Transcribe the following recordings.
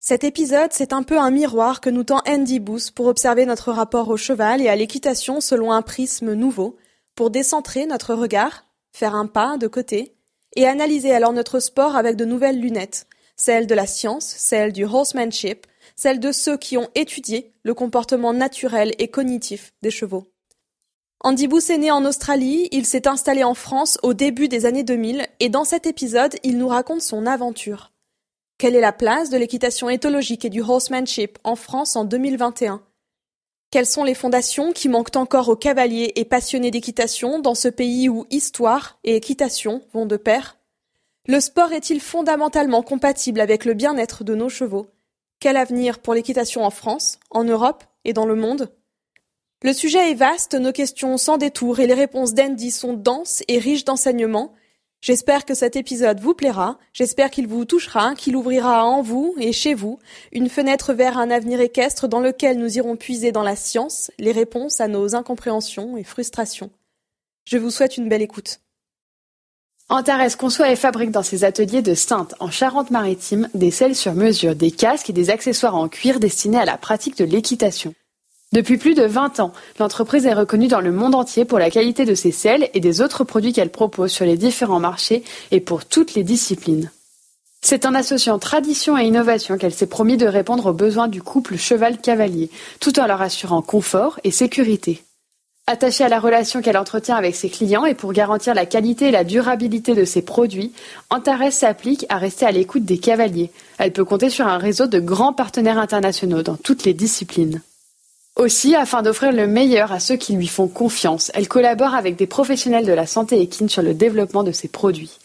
Cet épisode, c'est un peu un miroir que nous tend Andy Booth pour observer notre rapport au cheval et à l'équitation selon un prisme nouveau, pour décentrer notre regard, faire un pas de côté, et analyser alors notre sport avec de nouvelles lunettes, celles de la science, celles du horsemanship, celles de ceux qui ont étudié le comportement naturel et cognitif des chevaux. Andy Booth est né en Australie, il s'est installé en France au début des années 2000 et dans cet épisode, il nous raconte son aventure. Quelle est la place de l'équitation éthologique et du horsemanship en France en 2021 Quelles sont les fondations qui manquent encore aux cavaliers et passionnés d'équitation dans ce pays où histoire et équitation vont de pair? Le sport est-il fondamentalement compatible avec le bien-être de nos chevaux? Quel avenir pour l'équitation en France, en Europe et dans le monde? Le sujet est vaste, nos questions sans détour et les réponses d'Andy sont denses et riches d'enseignements J'espère que cet épisode vous plaira, j'espère qu'il vous touchera, qu'il ouvrira en vous et chez vous une fenêtre vers un avenir équestre dans lequel nous irons puiser dans la science les réponses à nos incompréhensions et frustrations. Je vous souhaite une belle écoute. Antares conçoit et fabrique dans ses ateliers de Sainte, en Charente-Maritime, des selles sur mesure, des casques et des accessoires en cuir destinés à la pratique de l'équitation. Depuis plus de 20 ans, l'entreprise est reconnue dans le monde entier pour la qualité de ses selles et des autres produits qu'elle propose sur les différents marchés et pour toutes les disciplines. C'est en associant tradition et innovation qu'elle s'est promis de répondre aux besoins du couple cheval-cavalier, tout en leur assurant confort et sécurité. Attachée à la relation qu'elle entretient avec ses clients et pour garantir la qualité et la durabilité de ses produits, Antares s'applique à rester à l'écoute des cavaliers. Elle peut compter sur un réseau de grands partenaires internationaux dans toutes les disciplines. Aussi, afin d'offrir le meilleur à ceux qui lui font confiance, elle collabore avec des professionnels de la santé équine sur le développement de ses produits.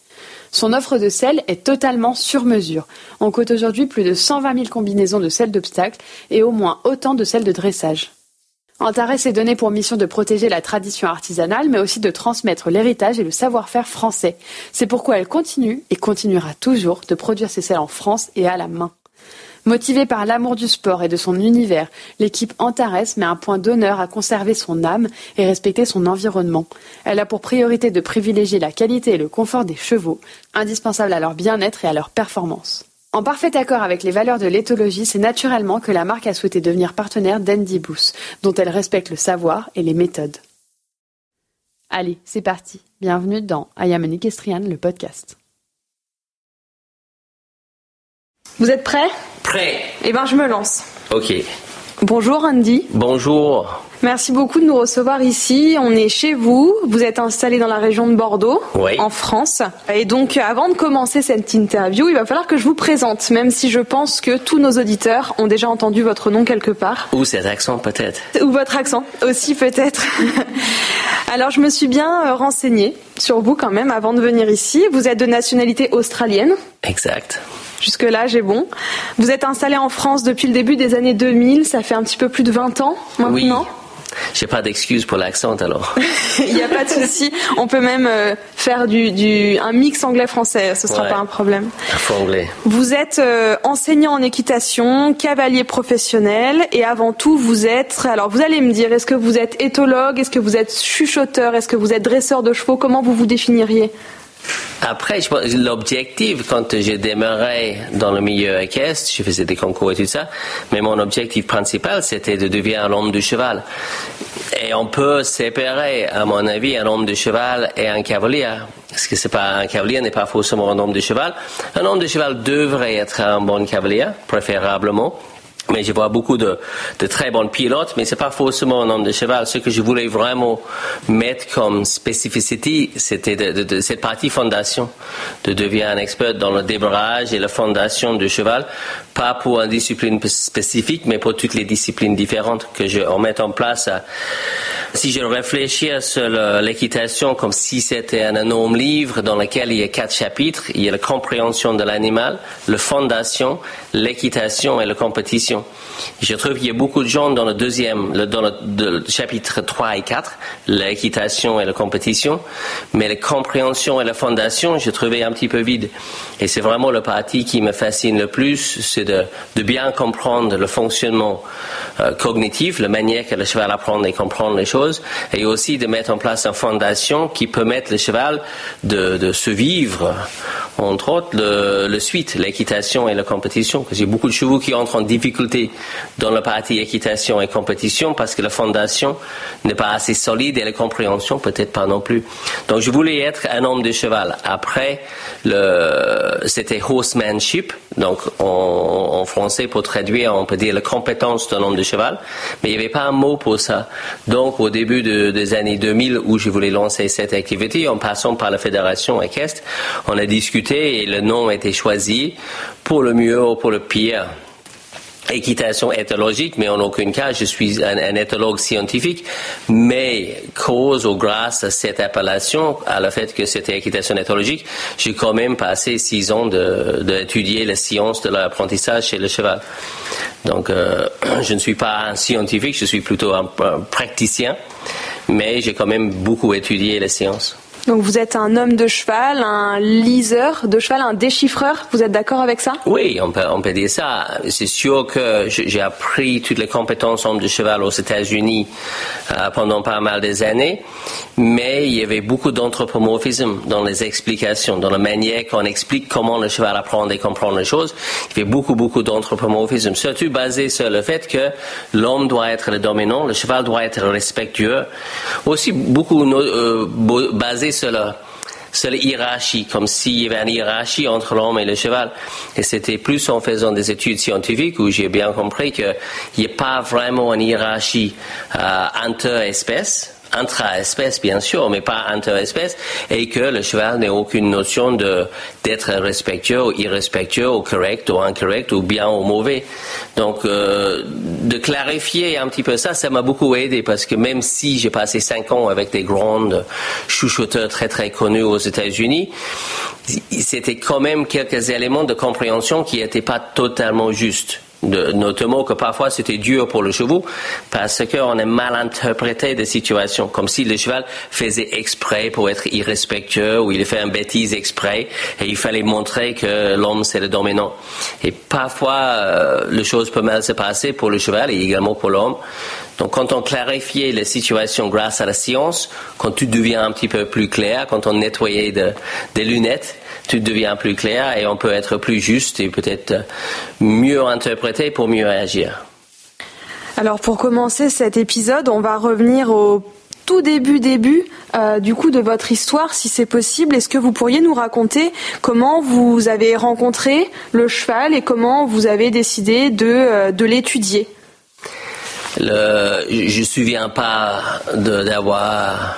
Son offre de sel est totalement sur mesure. On cote aujourd'hui plus de 120 000 combinaisons de sel d'obstacles et au moins autant de sel de dressage. Antares est donné pour mission de protéger la tradition artisanale, mais aussi de transmettre l'héritage et le savoir-faire français. C'est pourquoi elle continue et continuera toujours de produire ses sels en France et à la main. Motivée par l'amour du sport et de son univers, l'équipe Antares met un point d'honneur à conserver son âme et respecter son environnement. Elle a pour priorité de privilégier la qualité et le confort des chevaux, indispensables à leur bien-être et à leur performance. En parfait accord avec les valeurs de l'éthologie, c'est naturellement que la marque a souhaité devenir partenaire d'Andy Booth, dont elle respecte le savoir et les méthodes. Allez, c'est parti. Bienvenue dans I Am an Equestrian, le podcast. Vous êtes prêts? Prêt. Eh ben, je me lance. Ok. Bonjour Andy. Bonjour. Merci beaucoup de nous recevoir ici. On est chez vous. Vous êtes installé dans la région de Bordeaux, Oui. en France. Et donc, avant de commencer cette interview, il va falloir que je vous présente, même si je pense que tous nos auditeurs ont déjà entendu votre nom quelque part. Ou cet accent peut-être. Ou votre accent aussi peut-être. Alors je me suis bien euh, renseignée sur vous quand même avant de venir ici. Vous êtes de nationalité australienne. Exact. Jusque-là, j'ai bon. Vous êtes installé en France depuis le début des années 2000. Ça fait un petit peu plus de 20 ans Oui. maintenant. J'ai pas d'excuse pour l'accent alors. Il n'y a pas de souci. On peut même euh, faire du, du, un mix anglais-français. Ce sera Ouais. pas un problème. Faut anglais. Vous êtes euh, enseignant en équitation, cavalier professionnel, et avant tout, vous êtes. Alors, vous allez me dire, est-ce que vous êtes éthologue, est-ce que vous êtes chuchoteur, est-ce que vous êtes dresseur de chevaux? Comment vous vous définiriez? Après, l'objectif quand j'ai démarré dans le milieu équestre, je faisais des concours et tout ça, mais mon objectif principal c'était de devenir un homme de cheval. Et on peut séparer, à mon avis, un homme de cheval et un cavalier. Parce que c'est pas un cavalier n'est pas forcément un homme de cheval. Un homme de cheval devrait être un bon cavalier, préférablement. Mais je vois beaucoup de, très bons pilotes, mais c'est pas forcément un homme de cheval. Ce que je voulais vraiment mettre comme spécificité, c'était de, de- cette partie fondation, de devenir un expert dans le démarrage et la fondation du cheval, pas pour une discipline spécifique, mais pour toutes les disciplines différentes que je met en place à, Si je réfléchis sur l'équitation comme si c'était un énorme livre dans lequel il y a quatre chapitres, il y a la compréhension de l'animal, la fondation, l'équitation et la compétition. Je trouve qu'il y a beaucoup de gens dans le deuxième, dans le, chapitre 3 et 4, l'équitation et la compétition, mais la compréhension et la fondation, je trouvais un petit peu vide. Et c'est vraiment le parti qui me fascine le plus, de, bien comprendre le fonctionnement euh, cognitif, la manière que le cheval apprend et comprendre les choses et aussi de mettre en place une fondation qui permette le cheval de, se vivre, entre autres le, suite, l'équitation et la compétition. Parce beaucoup de chevaux qui entrent en difficulté dans la partie équitation et compétition parce que la fondation n'est pas assez solide et la compréhension peut-être pas non plus. Donc je voulais être un homme de cheval. Après, c'était horsemanship, donc en, en, français pour traduire, on peut dire la compétence d'un homme de cheval, mais il n'y avait pas un mot pour ça. Donc au début des années 2000 où je voulais lancer cette activité, en passant par la fédération équestre, on a discuté et le nom a été choisi pour le mieux ou pour le pire équitation éthologique, mais en aucun cas je suis un, éthologue scientifique, mais cause ou grâce à cette appellation, à le fait que c'était équitation éthologique, j'ai quand même passé six ans d'étudier la science de l'apprentissage chez le cheval. Donc euh, je ne suis pas un scientifique, je suis plutôt un praticien, mais j'ai quand même beaucoup étudié la science. Donc vous êtes un homme de cheval, un liseur de cheval, un déchiffreur. Vous êtes d'accord avec ça? Oui, on peut, dire ça. C'est sûr que j'ai appris toutes les compétences homme de cheval aux États-Unis euh, pendant pas mal des années, mais il y avait beaucoup d'anthropomorphisme dans les explications, dans la manière qu'on explique comment le cheval apprend et comprend les choses. Il y avait beaucoup, beaucoup d'anthropomorphisme, surtout basé sur le fait que l'homme doit être le dominant, le cheval doit être respectueux. Aussi beaucoup euh, basé sur la, hiérarchie, comme s'il y avait une hiérarchie entre l'homme et le cheval. Et c'était plus en faisant des études scientifiques où j'ai bien compris qu'il n'y a pas vraiment une hiérarchie euh, inter-espèces intra-espèce, bien sûr, mais pas inter-espèce, et que le cheval n'a aucune notion de, d'être respectueux ou irrespectueux ou correct ou incorrect ou bien ou mauvais. Donc, euh, de clarifier un petit peu ça, ça m'a beaucoup aidé parce que même si j'ai passé cinq ans avec des grandes chuchoteurs très très connus aux États-Unis, c'était quand même quelques éléments de compréhension qui n'étaient pas totalement justes notamment que parfois c'était dur pour le cheval parce qu'on a mal interprété des situations, comme si le cheval faisait exprès pour être irrespectueux ou il fait un bêtise exprès et il fallait montrer que l'homme c'est le dominant. Et parfois, euh, les choses peuvent mal se passer pour le cheval et également pour l'homme. Donc quand on clarifie les situations grâce à la science, quand tout devient un petit peu plus clair, quand on nettoyait des lunettes, tout devient plus clair et on peut être plus juste et peut-être mieux interpréter pour mieux agir. Alors pour commencer cet épisode, on va revenir au tout début début euh, du coup de votre histoire, si c'est possible. Est-ce que vous pourriez nous raconter comment vous avez rencontré le cheval et comment vous avez décidé de, euh, de l'étudier? Le, Je ne me souviens pas d'avoir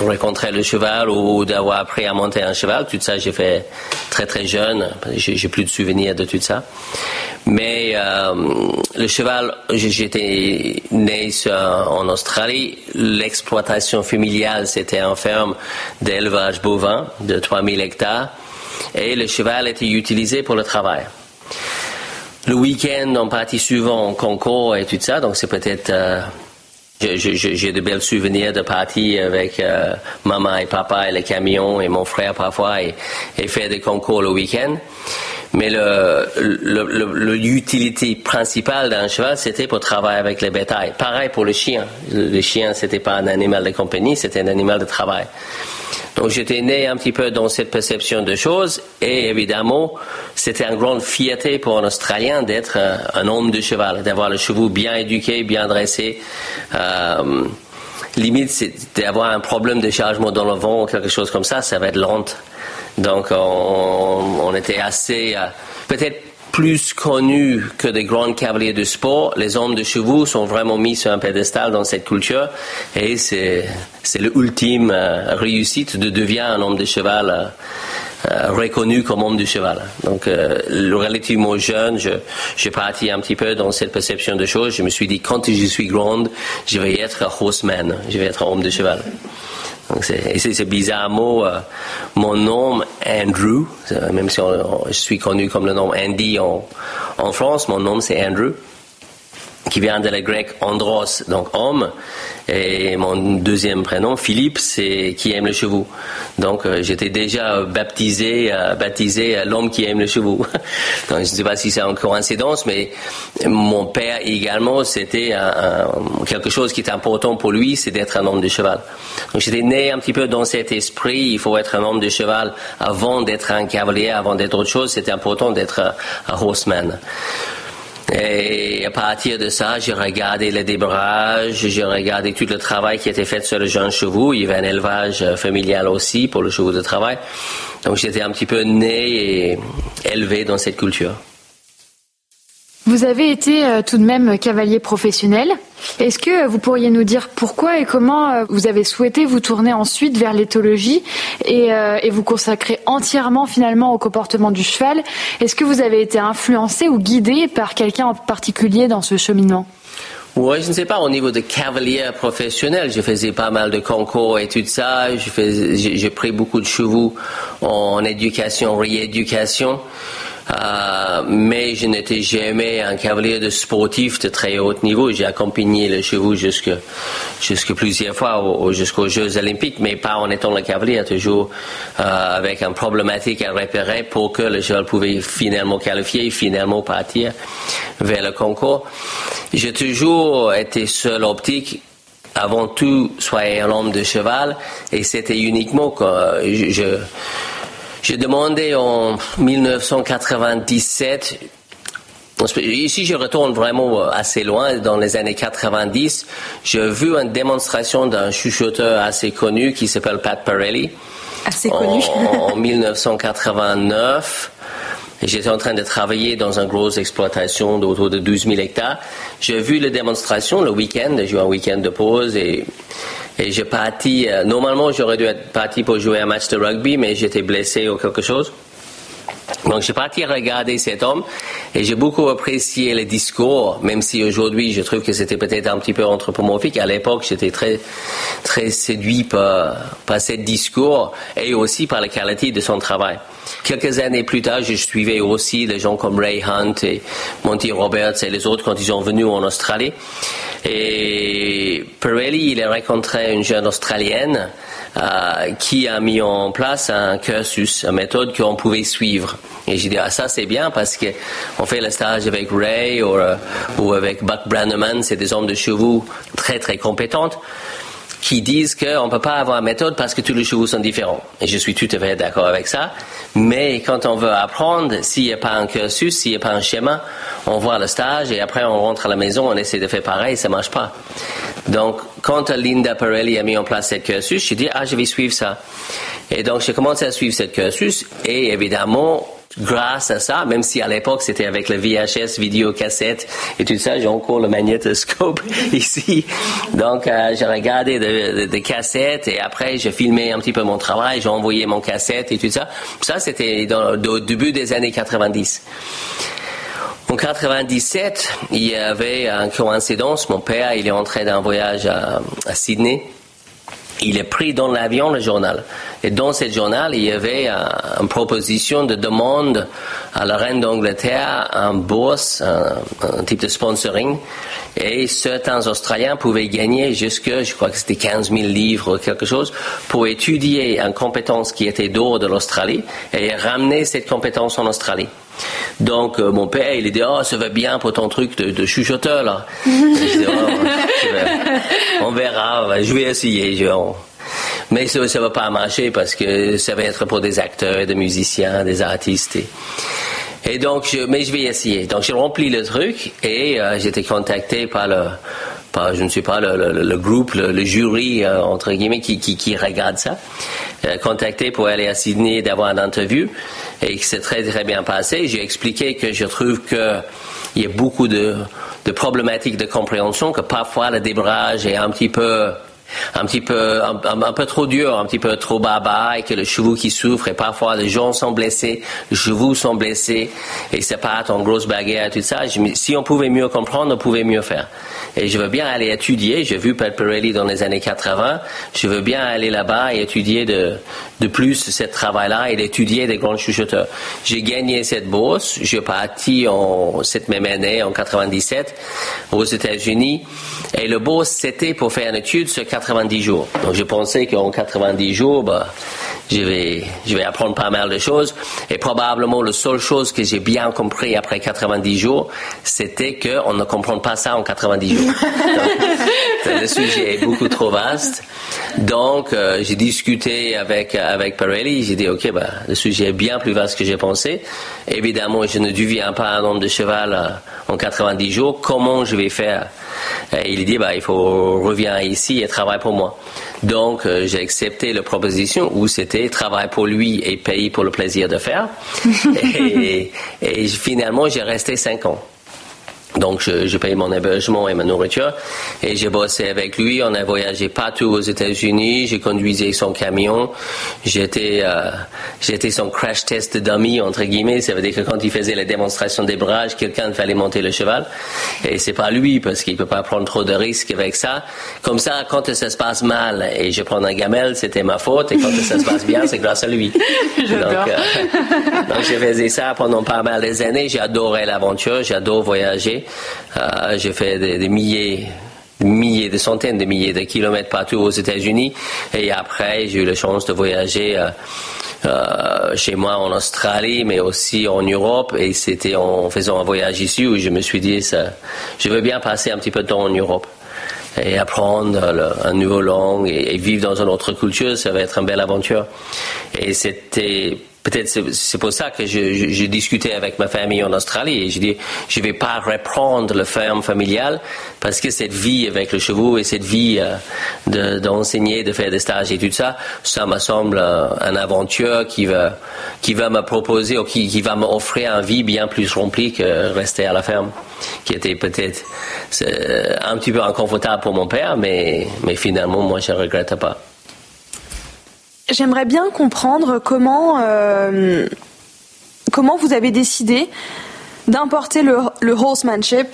rencontrer le cheval ou d'avoir appris à monter un cheval. Tout ça, j'ai fait très très jeune. J'ai plus de souvenirs de tout ça. Mais euh, le cheval, j'étais né en Australie. L'exploitation familiale, c'était une ferme d'élevage bovin de 3000 hectares. Et le cheval était utilisé pour le travail. Le week-end, on partit souvent en concours et tout ça, donc c'est peut-être euh, j'ai de belles souvenirs de parties avec euh, maman et papa et les camions et mon frère parfois et, faire des concours le week-end. Mais l'utilité principale d'un cheval, c'était pour travailler avec les bétails. Pareil pour le chien. Le chien, c'était pas un animal de compagnie, c'était un animal de travail. Donc j'étais né un petit peu dans cette perception de choses et évidemment c'était une grande fierté pour un Australien d'être un, homme de cheval, d'avoir le chevaux bien éduqué, bien dressé. Euh, limite c'est d'avoir un problème de chargement dans le vent ou quelque chose comme ça, ça va être lent. Donc on, était assez euh, peut-être plus connus que des grands cavaliers de sport, les hommes de chevaux sont vraiment mis sur un pédestal dans cette culture et c'est, l'ultime euh, réussite de devenir un homme de cheval reconnu comme homme du cheval. Donc, relativement jeune, je, je partis un petit peu dans cette perception de choses. Je me suis dit, quand je suis grande, je vais être horseman, je vais être homme de cheval. C'est bizarre mot. mon nom, Andrew, même si je suis connu comme le nom Andy en, en France, mon nom c'est Andrew qui vient de la grec andros, donc homme, et mon deuxième prénom, Philippe, c'est qui aime le chevaux. Donc euh, j'étais déjà baptisé, euh, baptisé l'homme qui aime le chevaux. donc je ne sais pas si c'est une coïncidence, mais mon père également, c'était quelque chose qui est important pour lui, c'est d'être un homme de cheval. Donc j'étais né un petit peu dans cet esprit, il faut être un homme de cheval avant d'être un cavalier, avant d'être autre chose, c'était important d'être un horseman. Et à partir de ça, j'ai regardé le débrage, j'ai regardé tout le travail qui était fait sur le jeune chevaux. Il y avait un élevage euh, familial aussi pour le chevaux de travail. Donc j'étais un petit peu né et élevé dans cette culture. Vous avez été euh, tout de même cavalier professionnel. Est-ce que vous pourriez nous dire pourquoi et comment euh, vous avez souhaité vous tourner ensuite vers l'éthologie et, euh, et, vous consacrer entièrement finalement au comportement du cheval? Est-ce que vous avez été influencé ou guidé par quelqu'un en particulier dans ce cheminement? Oui, je ne sais pas, au niveau de cavalier professionnel, je faisais pas mal de concours et tout ça. J'ai pris beaucoup de chevaux en éducation, rééducation. Euh, mais je n'étais jamais un cavalier de sportif de très haut niveau. J'ai accompagné le chevaux jusque plusieurs fois jusqu'aux Jeux Olympiques, mais pas en étant le cavalier, toujours euh, avec un problématique à repérer pour que le cheval pouvait finalement qualifier, finalement partir vers le concours. J'ai toujours été seul optique avant tout soyez un homme de cheval et c'était uniquement que je j'ai demandé en 1997 Ici, je retourne vraiment assez loin. Dans les années 90, j'ai vu une démonstration d'un chuchoteur assez connu qui s'appelle Pat Pirelli. Assez connu. En, 1989. J'étais en train de travailler dans une grosse exploitation d'autour de 12 000 hectares. J'ai vu la démonstration le week-end. J'ai eu un week-end de pause et et j'ai parti, euh, normalement j'aurais dû être parti pour jouer un match de rugby, mais j'étais blessé ou quelque chose. Donc j'ai parti regarder cet homme et j'ai beaucoup apprécié le discours, même si aujourd'hui je trouve que c'était peut-être un petit peu anthropomorphique. À l'époque, j'étais très très séduit par, par ce discours et aussi par la qualité de son travail. Quelques années plus tard, je suivais aussi des gens comme Ray Hunt et Monty Roberts et les autres quand ils sont venus en Australie. Et Pirelli, il a rencontré une jeune Australienne euh, qui a mis en place un cursus, une méthode qu'on pouvait suivre. Et j'ai dit, ah, ça c'est bien parce qu'on fait le stage avec Ray ou, euh, ou avec Buck Brannaman, c'est des hommes de chevaux très très compétentes qui disent qu'on ne peut pas avoir une méthode parce que tous les chevaux sont différents. Et je suis tout à fait d'accord avec ça. Mais quand on veut apprendre, s'il n'y a pas un cursus, s'il n'y a pas un schéma, on voit le stage et après on rentre à la maison, on essaie de faire pareil, ça ne marche pas. Donc, quand Linda Pirelli a mis en place cette cursus, j'ai dit, ah, je vais suivre ça. Et donc, j'ai commencé à suivre cette cursus et évidemment, grâce à ça, même si à l'époque c'était avec le VHS, vidéocassette et tout ça, j'ai encore le magnétoscope ici. Donc euh, j'ai regardé des cassettes et après j'ai filmé un petit peu mon travail, j'ai envoyé mon cassette et tout ça. Ça c'était au début des années 90. En 97, il y avait une coïncidence. Mon père, il est entré d'un voyage à, à Sydney il est pris dans l'avion le journal. Et dans ce journal, il y avait une proposition de demande à la reine d'Angleterre, un bourse, un, type de sponsoring. Et certains Australiens pouvaient gagner jusque, je crois que c'était 15 000 livres ou quelque chose, pour étudier une compétence qui était dehors de l'Australie et ramener cette compétence en Australie. Donc, euh, mon père, il dit, oh, ça va bien pour ton truc de, chuchoteur, là. Oh, on verra, je vais essayer. Je, Mais ça ne va pas marcher parce que ça va être pour des acteurs, des musiciens, des artistes. Et, donc, je, mais je vais essayer. Donc, j'ai rempli le truc et euh, j'ai été contacté par le, par, je ne sais pas, le, groupe, le, jury, euh, entre guillemets, qui, qui, regarde ça, contacté pour aller à Sydney d'avoir une interview et que c'est très très bien passé. J'ai expliqué que je trouve qu'il y a beaucoup de, de, problématiques de compréhension, que parfois le débrage est un petit peu un petit peu un, peu trop dur, un petit peu trop baba et que le chevaux qui souffre et parfois les gens sont blessés, les chevaux sont blessés et c'est pas en grosse bagarre tout ça. si on pouvait mieux comprendre, on pouvait mieux faire. Et je veux bien aller étudier. J'ai vu Pat dans les années 80. Je veux bien aller là-bas et étudier de, de plus ce travail-là et d'étudier des grands chuchoteurs. J'ai gagné cette bourse. J'ai parti en cette même année, en 97, aux États-Unis. Et le bourse, c'était pour faire une étude sur 90 jours. Donc, je pensais qu'en 90 jours, bah, je vais, je vais apprendre pas mal de choses. Et probablement, la seule chose que j'ai bien compris après 90 jours, c'était qu'on ne comprend pas ça en 90 jours. le sujet est beaucoup trop vaste. Donc, euh, j'ai discuté avec, avec Pirelli. J'ai dit, OK, bah, le sujet est bien plus vaste que j'ai pensé. Évidemment, je ne deviens pas un homme de cheval euh, en 90 jours. Comment je vais faire? Et il dit, bah, il faut revenir ici et travailler pour moi. Donc, euh, j'ai accepté la proposition où c'était travail pour lui et payer pour le plaisir de faire. et, et finalement, j'ai resté cinq ans. Donc, je, je payé mon hébergement et ma nourriture. Et j'ai bossé avec lui. On a voyagé partout aux États-Unis. J'ai conduisé son camion. J'étais, euh, j'étais son crash test dummy, entre guillemets. Ça veut dire que quand il faisait la démonstration des brages, quelqu'un fallait monter le cheval. Et c'est pas lui, parce qu'il peut pas prendre trop de risques avec ça. Comme ça, quand ça se passe mal et je prends un gamelle, c'était ma faute. Et quand ça se passe bien, c'est grâce à lui. donc, euh, donc, j'ai fait ça pendant pas mal des années. J'ai adoré l'aventure. J'adore voyager. Euh, j'ai fait des, milliers des centaines de milliers de kilomètres partout aux États-Unis. Et après, j'ai eu la chance de voyager euh, euh, chez moi en Australie, mais aussi en Europe. Et c'était en faisant un voyage ici où je me suis dit, je veux bien passer un petit peu de temps en Europe et apprendre un nouveau langue et, vivre dans une autre culture, ça va être une belle aventure. Et c'était Peut-être c'est pour ça que j'ai discuté avec ma famille en Australie et je dis je vais pas reprendre le ferme familiale parce que cette vie avec le chevaux et cette vie euh, d'enseigner, de, faire des stages et tout ça, ça me semble euh, une aventure qui va qui va me proposer ou qui, qui va m'offrir une vie bien plus remplie que rester à la ferme, qui était peut-être euh, un petit peu inconfortable pour mon père, mais finalement moi je regrette pas. J'aimerais bien comprendre comment, euh, comment vous avez décidé d'importer le, horsemanship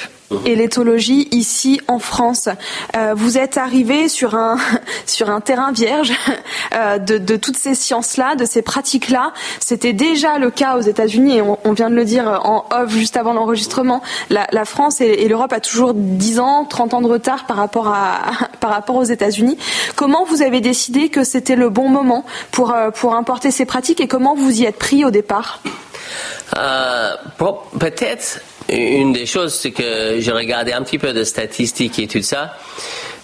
et l'éthologie ici en France. Euh, vous êtes arrivé sur un sur un terrain vierge euh, de, de, toutes ces sciences-là, de ces pratiques-là. C'était déjà le cas aux États-Unis et on, vient de le dire en off juste avant l'enregistrement. La, France et, et l'Europe a toujours 10 ans, 30 ans de retard par rapport à par rapport aux États-Unis. Comment vous avez décidé que c'était le bon moment pour euh, pour importer ces pratiques et comment vous y êtes pris au départ? Euh, Peut-être une des choses, c'est que j'ai regardé un petit peu de statistiques et tout ça.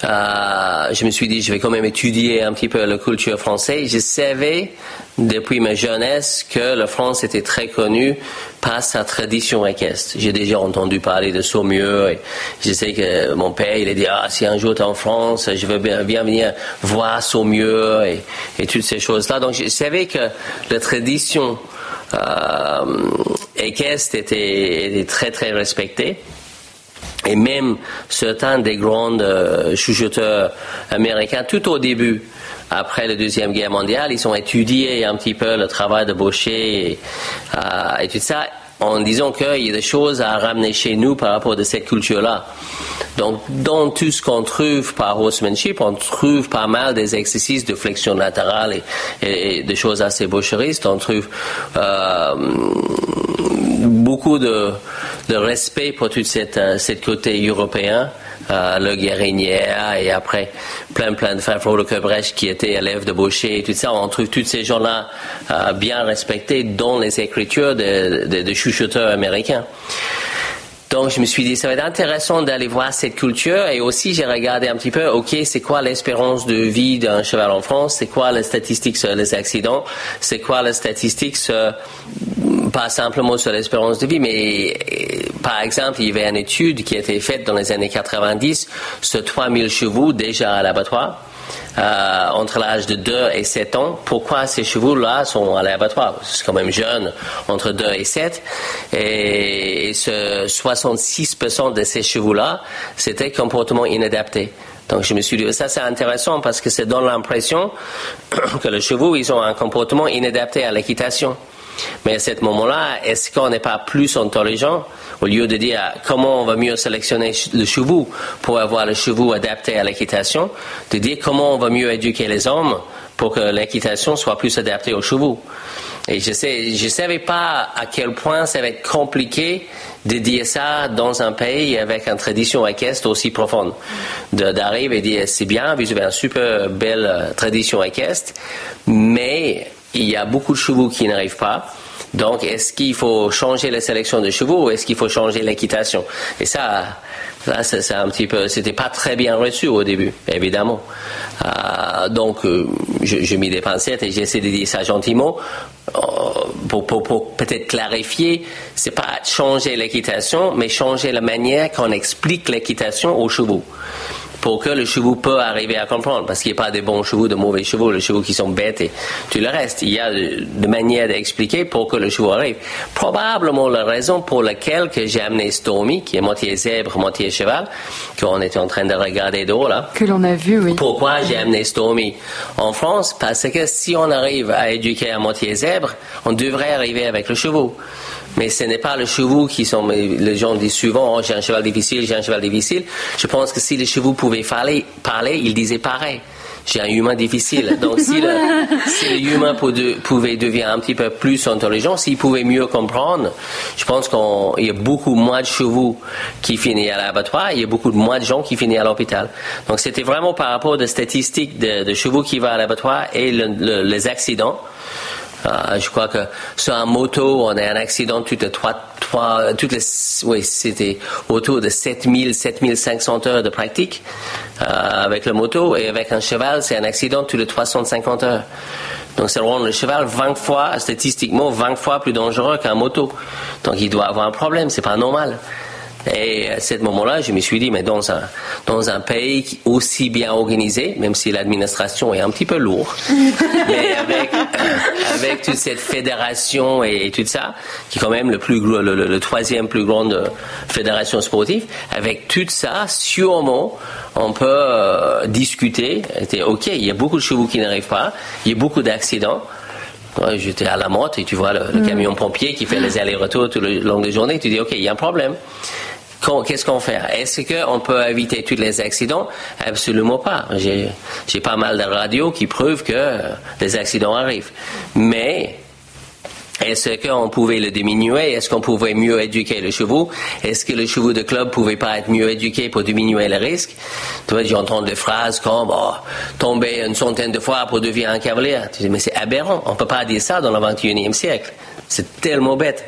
Euh, je me suis dit, je vais quand même étudier un petit peu la culture française. Je savais depuis ma jeunesse que la France était très connue par sa tradition équestre. J'ai déjà entendu parler de Saumur et je sais que mon père, il a dit, ah, si un jour tu es en France, je veux bien, venir voir Saumur et, et toutes ces choses-là. Donc je savais que la tradition euh, équestre était, très très respecté. Et même certains des grands euh, chuchoteurs américains, tout au début, après la Deuxième Guerre mondiale, ils ont étudié un petit peu le travail de Boucher et, euh, et tout ça en disant qu'il y a des choses à ramener chez nous par rapport à cette culture-là. Donc, dans tout ce qu'on trouve par horsemanship, on trouve pas mal des exercices de flexion latérale et, des choses assez boucheristes. On trouve euh, beaucoup de, respect pour tout cette, euh, cette côté européen. Euh, le Guérinière et après plein plein de frères Brèche qui étaient élèves de Boucher et tout ça. On trouve tous ces gens-là euh, bien respectés dans les écritures de, de, de chuchoteurs américains. Donc, je me suis dit, ça va être intéressant d'aller voir cette culture. Et aussi, j'ai regardé un petit peu, OK, c'est quoi l'espérance de vie d'un cheval en France? C'est quoi les statistiques sur les accidents? C'est quoi les statistiques pas simplement sur l'espérance de vie, mais par exemple, il y avait une étude qui a été faite dans les années 90 sur 3000 chevaux déjà à l'abattoir. Euh, entre l'âge de 2 et 7 ans. Pourquoi ces chevaux-là sont à l'abattoir? C'est quand même jeune, entre 2 et 7. Et, ce 66% de ces chevaux-là, c'était comportement inadapté. Donc je me suis dit, ça c'est intéressant parce que c'est donne l'impression que les chevaux, ils ont un comportement inadapté à l'équitation. Mais à ce moment-là, est-ce qu'on n'est pas plus intelligent au lieu de dire comment on va mieux sélectionner le chevaux pour avoir le chevaux adapté à l'équitation, de dire comment on va mieux éduquer les hommes pour que l'équitation soit plus adaptée aux chevaux. Et je sais, je savais pas à quel point ça va être compliqué de dire ça dans un pays avec une tradition équestre aussi profonde. D'arriver et dire c'est bien, vous avez une super belle euh, tradition équestre, mais il y a beaucoup de chevaux qui n'arrivent pas. Donc, est-ce qu'il faut changer la sélection de chevaux ou est-ce qu'il faut changer l'équitation? Et ça, ça c'est un petit peu, c'était pas très bien reçu au début, évidemment. Euh, donc, euh, je, mis des pincettes et j'ai essayé de dire ça gentiment euh, pour, pour peut-être clarifier. C'est pas changer l'équitation, mais changer la manière qu'on explique l'équitation aux chevaux pour que le chevaux peut arriver à comprendre. Parce qu'il n'y a pas de bons chevaux, de mauvais chevaux, les chevaux qui sont bêtes et tout le reste. Il y a de, manières d'expliquer pour que le chevaux arrive. Probablement la raison pour laquelle que j'ai amené Stormy, qui est moitié zèbre, moitié cheval, qu'on était en train de regarder d'eau là. Que l'on a vu, oui. Pourquoi j'ai amené Stormy en France? Parce que si on arrive à éduquer à moitié zèbre, on devrait arriver avec le chevaux. Mais ce n'est pas les chevaux qui sont. Les gens disent souvent oh, j'ai un cheval difficile, j'ai un cheval difficile. Je pense que si les chevaux pouvaient parler, parler ils disaient pareil. J'ai un humain difficile. Donc, si le, si humain pouvait devenir un petit peu plus intelligent, s'il pouvait mieux comprendre, je pense qu'il y a beaucoup moins de chevaux qui finissent à l'abattoir, il y a beaucoup moins de gens qui finissent à l'hôpital. Donc, c'était vraiment par rapport aux statistiques de, chevaux qui vont à l'abattoir et les accidents. Euh, je crois que sur un moto, on a un accident toutes les trois, trois toutes les, oui, c'était autour de 7000, 7500 heures de pratique euh, avec le moto et avec un cheval, c'est un accident toutes les 350 heures. Donc, ça rend le cheval 20 fois, statistiquement, 20 fois plus dangereux qu'un moto. Donc, il doit avoir un problème, c'est pas normal. Et à ce moment-là, je me suis dit, mais dans un, dans un pays aussi bien organisé, même si l'administration est un petit peu lourde, mais avec, avec toute cette fédération et, tout ça, qui est quand même le, plus, le, le, troisième plus grande fédération sportive, avec tout ça, sûrement, on peut euh, discuter. ok, il y a beaucoup de chevaux qui n'arrivent pas, il y a beaucoup d'accidents. J'étais à la motte et tu vois le, mm. camion pompier qui fait les allers-retours tout le long de la journée. Tu dis, OK, il y a un problème qu'est-ce qu'on fait? Est-ce qu'on peut éviter tous les accidents? Absolument pas. J'ai pas mal de radios qui prouvent que des accidents arrivent. Mais est-ce qu'on pouvait le diminuer? Est-ce qu'on pouvait mieux éduquer le chevaux? Est-ce que le chevaux de club pouvait pas être mieux éduqué pour diminuer le risque? Tu vois, j'entends des phrases comme oh, tomber une centaine de fois pour devenir un cavalier. Mais c'est aberrant. On peut pas dire ça dans le 21e siècle. C'est tellement bête.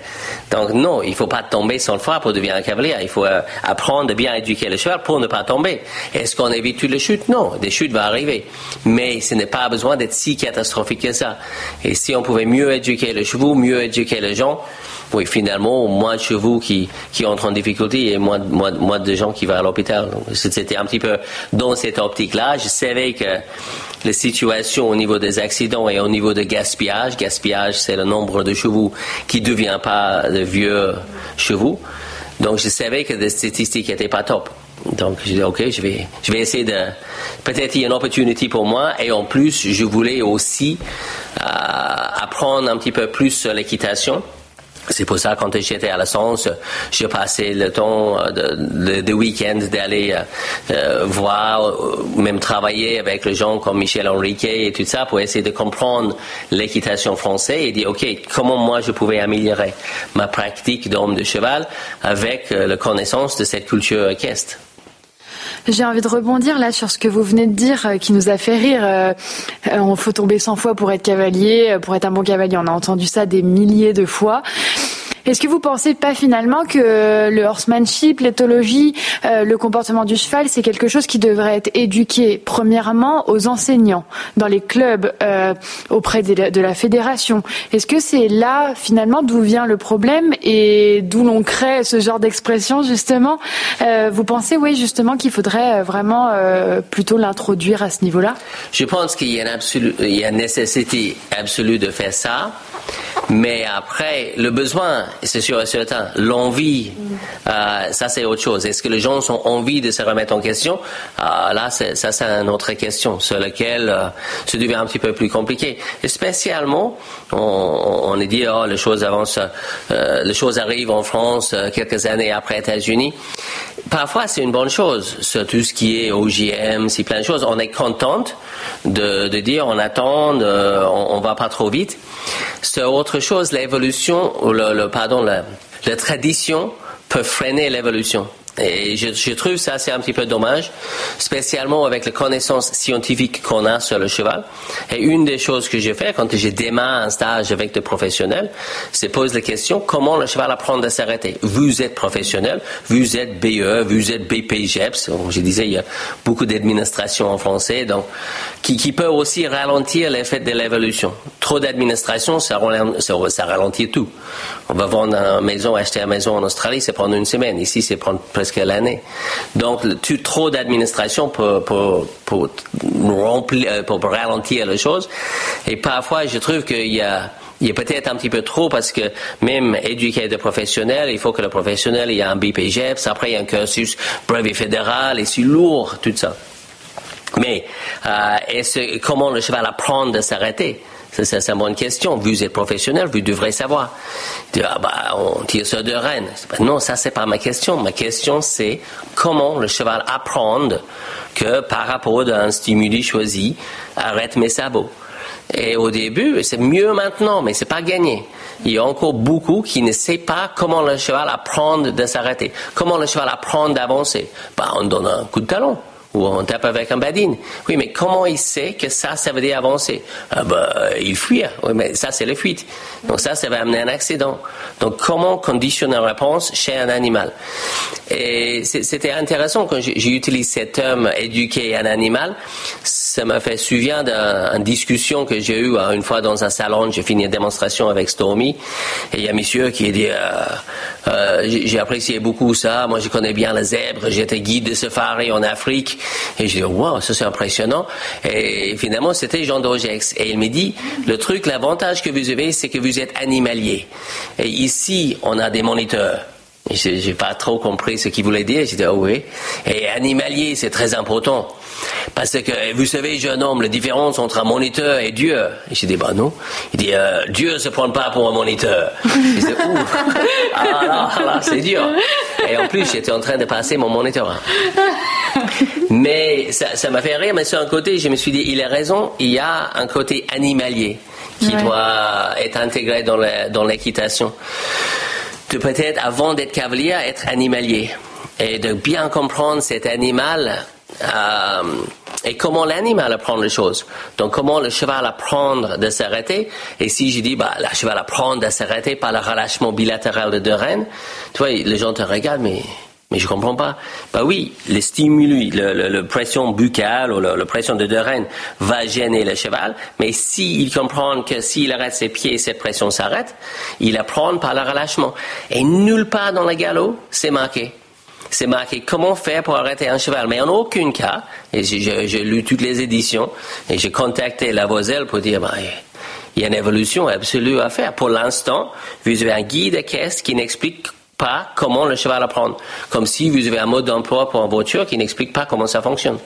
Donc non, il faut pas tomber sans fois pour devenir un cavalier. Il faut euh, apprendre à bien éduquer le cheval pour ne pas tomber. Est-ce qu'on évite toutes les chutes Non, des chutes vont arriver. Mais ce n'est pas besoin d'être si catastrophique que ça. Et si on pouvait mieux éduquer le chevaux, mieux éduquer les gens, oui, finalement, moins de chevaux qui, qui entrent en difficulté et moins, moins, moins de gens qui vont à l'hôpital. C'était un petit peu dans cette optique-là. Je savais que la situation au niveau des accidents et au niveau de gaspillage, gaspillage, c'est le nombre de chevaux qui ne devient pas de vieux chevaux. Donc, je savais que les statistiques n'étaient pas top. Donc, je dis, OK, je vais, je vais essayer de. Peut-être il y a une opportunité pour moi. Et en plus, je voulais aussi euh, apprendre un petit peu plus sur l'équitation. C'est pour ça, quand j'étais à la Science, j'ai passé le temps euh, de, de, week-end d'aller euh, euh, voir, même travailler avec les gens comme Michel Henriquet et tout ça pour essayer de comprendre l'équitation française et dire, OK, comment moi je pouvais améliorer ma pratique d'homme de cheval avec la connaissance de cette culture équestre. J'ai envie de rebondir là sur ce que vous venez de dire, qui nous a fait rire. On faut tomber 100 fois pour être cavalier, pour être un bon cavalier. On a entendu ça des milliers de fois. Est-ce que vous pensez pas finalement que le horsemanship, l'éthologie, euh, le comportement du cheval, c'est quelque chose qui devrait être éduqué premièrement aux enseignants, dans les clubs, euh, auprès de la, fédération? Est-ce que c'est là finalement d'où vient le problème et d'où l'on crée ce genre d'expression justement? Euh, Vous pensez oui justement qu'il faudrait vraiment plutôt l'introduire à ce niveau-là? Je pense qu'il y a une nécessité absolue de faire ça Mais après, le besoin, c'est sûr et certain. L'envie, euh, ça c'est autre chose. Est-ce que les gens ont envie de se remettre en question? Euh, Là, ça c'est une autre question sur laquelle euh, ça devient un petit peu plus compliqué. Et spécialement, on, est dit, oh, les choses avancent, euh, les choses arrivent en France quelques années après les États-Unis. Parfois, c'est une bonne chose, sur tout ce qui est OGM, c'est plein de choses. On est contente de, de dire, on attend, on, on va pas trop vite. C'est autre chose, l'évolution, ou le, le, pardon, la, la tradition peut freiner l'évolution. Et je, je, trouve ça c'est un petit peu dommage, spécialement avec les connaissances scientifiques qu'on a sur le cheval. Et une des choses que j'ai fait quand j'ai démarré un stage avec des professionnels, c'est poser la question comment le cheval apprend à s'arrêter? Vous êtes professionnel, vous êtes BE, vous êtes BPGEPS. Je disais il y a beaucoup d'administration en français, donc qui, qui peut aussi ralentir l'effet de l'évolution. Trop d'administration, ça, ralentit tout. On va vendre une maison, acheter une maison en Australie, c'est prendre une semaine. Ici, c'est prendre presque l'année. Donc, tu, trop d'administration pour, pour, pour, remplir, pour ralentir les choses. Et parfois, je trouve qu'il y a il y a peut-être un petit peu trop parce que même éduquer des professionnels, il faut que le professionnel il y a un BPGEPS, après il y a un cursus brevet fédéral et c'est lourd, tout ça. Mais euh, comment le cheval apprend de s'arrêter? C'est une bonne question. Vous êtes professionnel, vous devrez savoir. Ah bah, on tire ça de Rennes. Non, ça c'est pas ma question. Ma question c'est comment le cheval apprend que par rapport à un stimuli choisi, arrête mes sabots. Et au début, c'est mieux maintenant, mais c'est pas gagné. Il y a encore beaucoup qui ne savent pas comment le cheval apprend de s'arrêter, comment le cheval apprend d'avancer? Bah, on donne un coup de talon ou on tape avec un badine. Oui, mais comment il sait que ça, ça veut dire avancer? Ah ben, Il fuit. Oui, mais ça, c'est la fuite. Donc ça, ça va amener un accident. Donc comment conditionner une réponse chez un animal? Et c'était intéressant quand j'ai utilisé ce terme éduquer un animal. Ça m'a fait souvenir d'une discussion que j'ai eue une fois dans un salon. J'ai fini une démonstration avec Stormy. Et il y a un monsieur qui a dit euh, euh, J'ai apprécié beaucoup ça. Moi, je connais bien les zèbres. J'étais guide de safari en Afrique. Et je dis, wow, ça c'est impressionnant. Et finalement, c'était Jean Dogex. Et il me dit, le truc, l'avantage que vous avez, c'est que vous êtes animalier. Et ici, on a des moniteurs. J'ai pas trop compris ce qu'il voulait dire. J'ai dit, oh oui. Et animalier, c'est très important. Parce que, vous savez, jeune homme, la différence entre un moniteur et Dieu. Et j'ai dit, bah non. Il dit, euh, Dieu se prend pas pour un moniteur. Je dis, ouf. Ah là, là, c'est dur. Et en plus, j'étais en train de passer mon moniteur. Mais ça m'a fait rire, mais sur un côté, je me suis dit, il a raison, il y a un côté animalier qui ouais. doit être intégré dans l'équitation. De peut-être, avant d'être cavalier, être animalier. Et de bien comprendre cet animal euh, et comment l'animal apprend les choses. Donc, comment le cheval apprend de s'arrêter. Et si je dis, bah, le cheval apprend de s'arrêter par le relâchement bilatéral de deux rênes, tu vois, les gens te regardent, mais mais je comprends pas. Bah oui, les stimuli, le, le, le pression buccale ou la pression de deux reines va gêner le cheval, mais s'il comprend que s'il arrête ses pieds, cette pression s'arrête, il apprend par le relâchement. Et nulle part dans le galop, c'est marqué. C'est marqué comment faire pour arrêter un cheval. Mais en aucun cas, et j'ai lu toutes les éditions, et j'ai contacté la Voselle pour dire, bah, il y a une évolution absolue à faire. Pour l'instant, vous avez un guide de caisse qui n'explique pas comment le cheval apprend. Comme si vous avez un mode d'emploi pour une voiture qui n'explique pas comment ça fonctionne.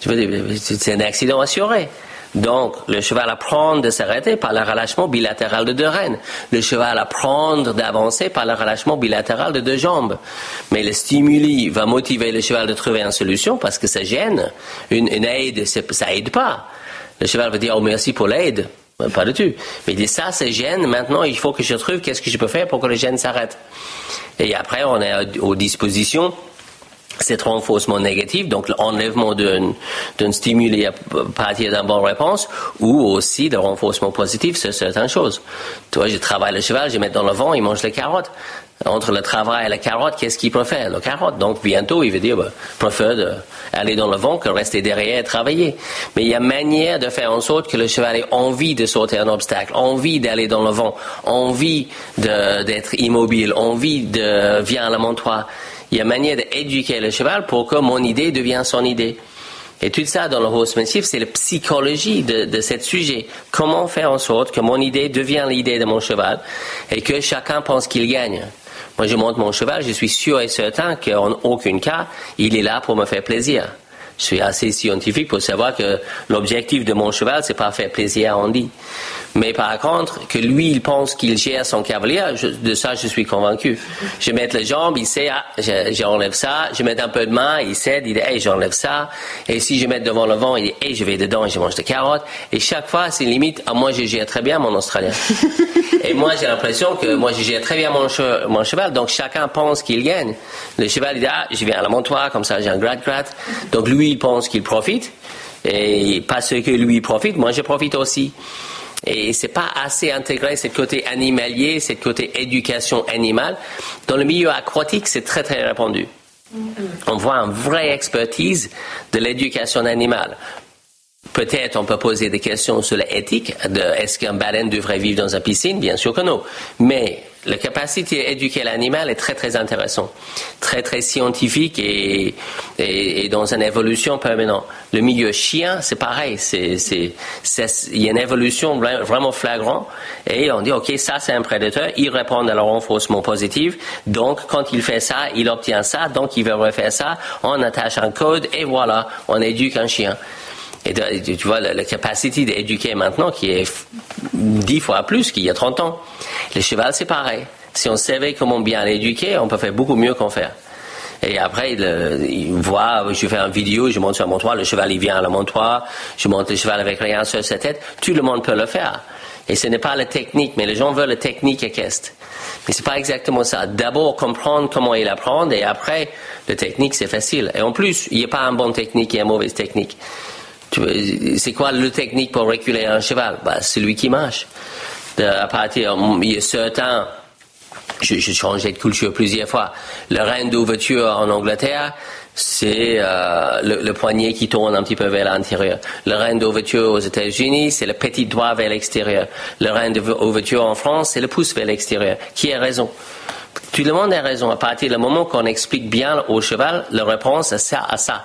C'est un accident assuré. Donc, le cheval apprend de s'arrêter par le relâchement bilatéral de deux rênes. Le cheval apprend d'avancer par le relâchement bilatéral de deux jambes. Mais le stimuli va motiver le cheval de trouver une solution parce que ça gêne. Une, aide, ça aide pas. Le cheval va dire, oh merci pour l'aide. Pas du tout. Mais il dit, ça, c'est gêne. Maintenant, il faut que je trouve qu'est-ce que je peux faire pour que le gêne s'arrête. Et après, on est aux dispositions cet renforcement négatif, donc l'enlèvement d'un stimuli à partir d'une bonne réponse, ou aussi le renforcement positif sur certaines choses. Toi, je travaille le cheval, je mets dans le vent, il mange les carottes. Entre le travail et la carotte, qu'est-ce qu'il préfère La carotte. Donc bientôt, il veut dire, bah, préfère aller dans le vent que rester derrière et travailler. Mais il y a manière de faire en sorte que le cheval ait envie de sauter un obstacle, envie d'aller dans le vent, envie d'être immobile, envie de viens à la montoie. Il y a manière d'éduquer le cheval pour que mon idée devienne son idée. Et tout ça dans le horsemanship, c'est la psychologie de, de ce sujet. Comment faire en sorte que mon idée devienne l'idée de mon cheval et que chacun pense qu'il gagne? Moi, je monte mon cheval, je suis sûr et certain qu'en aucun cas, il est là pour me faire plaisir. Je suis assez scientifique pour savoir que l'objectif de mon cheval, c'est pas faire plaisir à Andy. Mais par contre, que lui, il pense qu'il gère son cavalier, de ça, je suis convaincu. Je mets les jambes, il sait, ah, j'enlève ça. Je mets un peu de main, il sait, il dit, hey, j'enlève ça. Et si je mets devant le vent, il dit, hey, je vais dedans et je mange des carottes. Et chaque fois, c'est limite, ah, moi, je gère très bien mon Australien. et moi, j'ai l'impression que moi, je gère très bien mon, mon cheval. Donc, chacun pense qu'il gagne. Le cheval, il dit, ah, je viens à la montoire, comme ça, j'ai un gratte-gratte. Donc, lui, il pense qu'il profite. Et parce que lui profite, moi, je profite aussi. Et c'est pas assez intégré, ce côté animalier, ce côté éducation animale. Dans le milieu aquatique, c'est très très répandu. On voit une vraie expertise de l'éducation animale. Peut-être on peut poser des questions sur l'éthique de est-ce qu'un baleine devrait vivre dans une piscine? Bien sûr que non. Mais la capacité d'éduquer l'animal est très très intéressant, très très scientifique et, et, dans une évolution permanente. Le milieu chien, c'est pareil, c'est, il y a une évolution vraiment flagrante et on dit ok ça c'est un prédateur, il répond à le renforcement positif, donc quand il fait ça, il obtient ça, donc il veut refaire ça, on attache un code et voilà, on éduque un chien. Et tu vois, la, capacité d'éduquer maintenant qui est dix fois plus qu'il y a 30 ans. Le cheval, c'est pareil. Si on savait comment bien l'éduquer, on peut faire beaucoup mieux qu'on fait. Et après, il, voit, je fais une vidéo, je monte sur un montoir, le cheval, il vient à la montoir, je monte le cheval avec rien sur sa tête. Tout le monde peut le faire. Et ce n'est pas la technique, mais les gens veulent la technique équestre. Mais c'est pas exactement ça. D'abord, comprendre comment il apprend, et après, la technique, c'est facile. Et en plus, il n'y a pas un bon technique et une mauvaise technique. C'est quoi le technique pour reculer un cheval? Bah, C'est lui qui marche. à partir, il y a certains, j'ai changé de culture plusieurs fois. Le rein d'ouverture en Angleterre, c'est euh, le, poignet qui tourne un petit peu vers l'intérieur. Le rein d'ouverture aux États-Unis, c'est le petit doigt vers l'extérieur. Le rein d'ouverture en France, c'est le pouce vers l'extérieur. Qui a raison? Tout le monde a raison. À partir du moment qu'on explique bien au cheval la réponse à ça, à ça.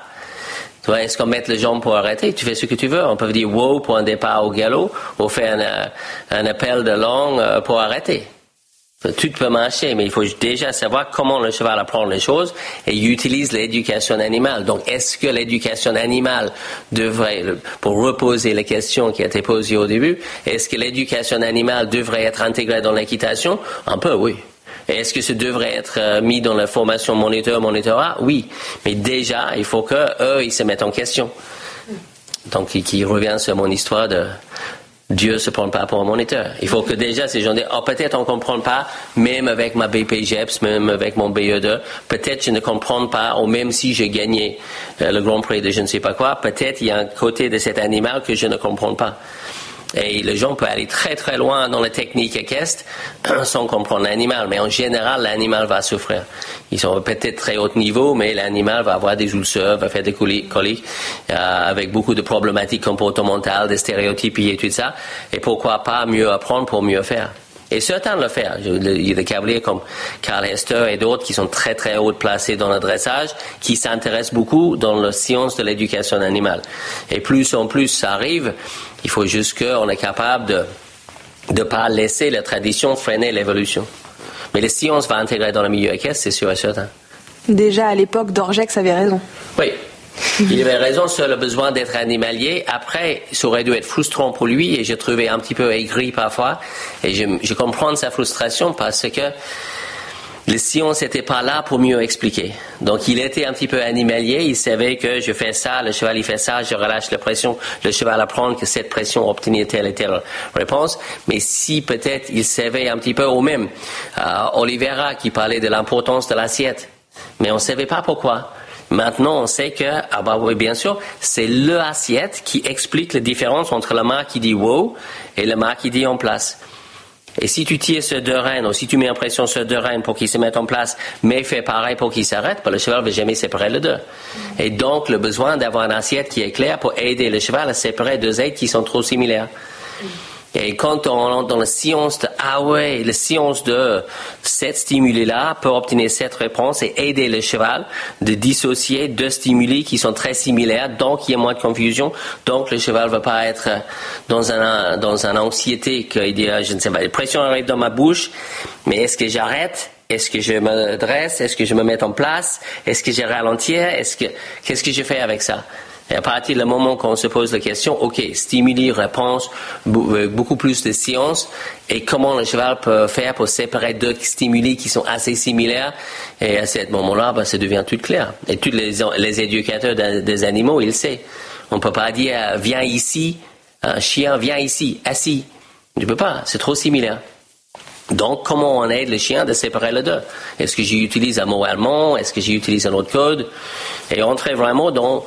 Est-ce qu'on met les jambes pour arrêter? Tu fais ce que tu veux. On peut dire wow pour un départ au galop ou faire un, appel de langue euh, pour arrêter. Tout peut marcher, mais il faut déjà savoir comment le cheval apprend les choses et il utilise l'éducation animale. Donc, est-ce que l'éducation animale devrait, pour reposer les questions qui étaient posées au début, est-ce que l'éducation animale devrait être intégrée dans l'équitation? Un peu, oui. Est-ce que ça devrait être euh, mis dans la formation moniteur, monitorat? Oui. Mais déjà, il faut qu'eux, ils se mettent en question. Donc, qui revient sur mon histoire de Dieu se prend pas pour un moniteur. Il faut que déjà ces gens disent, oh, peut-être on comprend pas, même avec ma BPGEPS, même avec mon BE2, peut-être je ne comprends pas, ou même si j'ai gagné euh, le Grand Prix de je ne sais pas quoi, peut-être il y a un côté de cet animal que je ne comprends pas. Et les gens peuvent aller très très loin dans la technique équestre sans comprendre l'animal. Mais en général, l'animal va souffrir. Ils sont peut-être très haut niveau, mais l'animal va avoir des ulcères, va faire des coliques, euh, avec beaucoup de problématiques comportementales, des stéréotypes et tout ça. Et pourquoi pas mieux apprendre pour mieux faire. Et certains le font. Il y a des cavaliers comme Carl Hester et d'autres qui sont très très haut placés dans le dressage, qui s'intéressent beaucoup dans la science de l'éducation animale. Et plus en plus ça arrive, il faut juste qu'on est capable de ne pas laisser la tradition freiner l'évolution. Mais les sciences vont intégrer dans le milieu équestre, c'est sûr et certain. Déjà à l'époque, Dorjex avait raison. Oui, il avait raison sur le besoin d'être animalier. Après, ça aurait dû être frustrant pour lui et j'ai trouvé un petit peu aigri parfois. Et je, comprends sa frustration parce que les sciences n'étaient pas là pour mieux expliquer. Donc il était un petit peu animalier, il savait que je fais ça, le cheval il fait ça, je relâche la pression, le cheval apprend que cette pression obtenir telle et telle réponse. Mais si peut-être il savait un petit peu, ou même euh, Olivera qui parlait de l'importance de l'assiette, mais on ne savait pas pourquoi. Maintenant, on sait que, ah bah oui, bien sûr, c'est le assiette qui explique la différence entre le mât qui dit wow et le mât qui dit en place. Et si tu tires ce deux rênes, ou si tu mets en pression ce deux rênes pour qu'il se mette en place, mais fait pareil pour qu'il s'arrête, bah, le cheval ne va jamais séparer les deux. Et donc, le besoin d'avoir une assiette qui est claire pour aider le cheval à séparer deux aides qui sont trop similaires. Et quand on entre dans la science ah ouais, la science de cette stimuli-là peut obtenir cette réponse et aider le cheval de dissocier deux stimuli qui sont très similaires, donc il y a moins de confusion, donc le cheval ne va pas être dans un, dans une anxiété qu'il dit, je ne sais pas, la pression arrive dans ma bouche, mais est-ce que j'arrête? Est-ce que je me dresse? Est-ce que je me mets en place? Est-ce que je ralentis? Est-ce que, qu'est-ce que je fais avec ça? Et à partir du moment qu'on se pose la question, OK, stimuli, réponse, euh, beaucoup plus de science, et comment le cheval peut faire pour séparer deux stimuli qui sont assez similaires, et à ce moment-là, ben, ça devient tout clair. Et tous les, éducateurs des animaux, ils le savent. On peut pas dire, viens ici, un chien, viens ici, assis. Tu peux pas, c'est trop similaire. Donc, comment on aide le chien de séparer les deux? Est-ce que j'utilise un mot allemand? Est-ce que j'utilise un autre code? Et entrer vraiment dans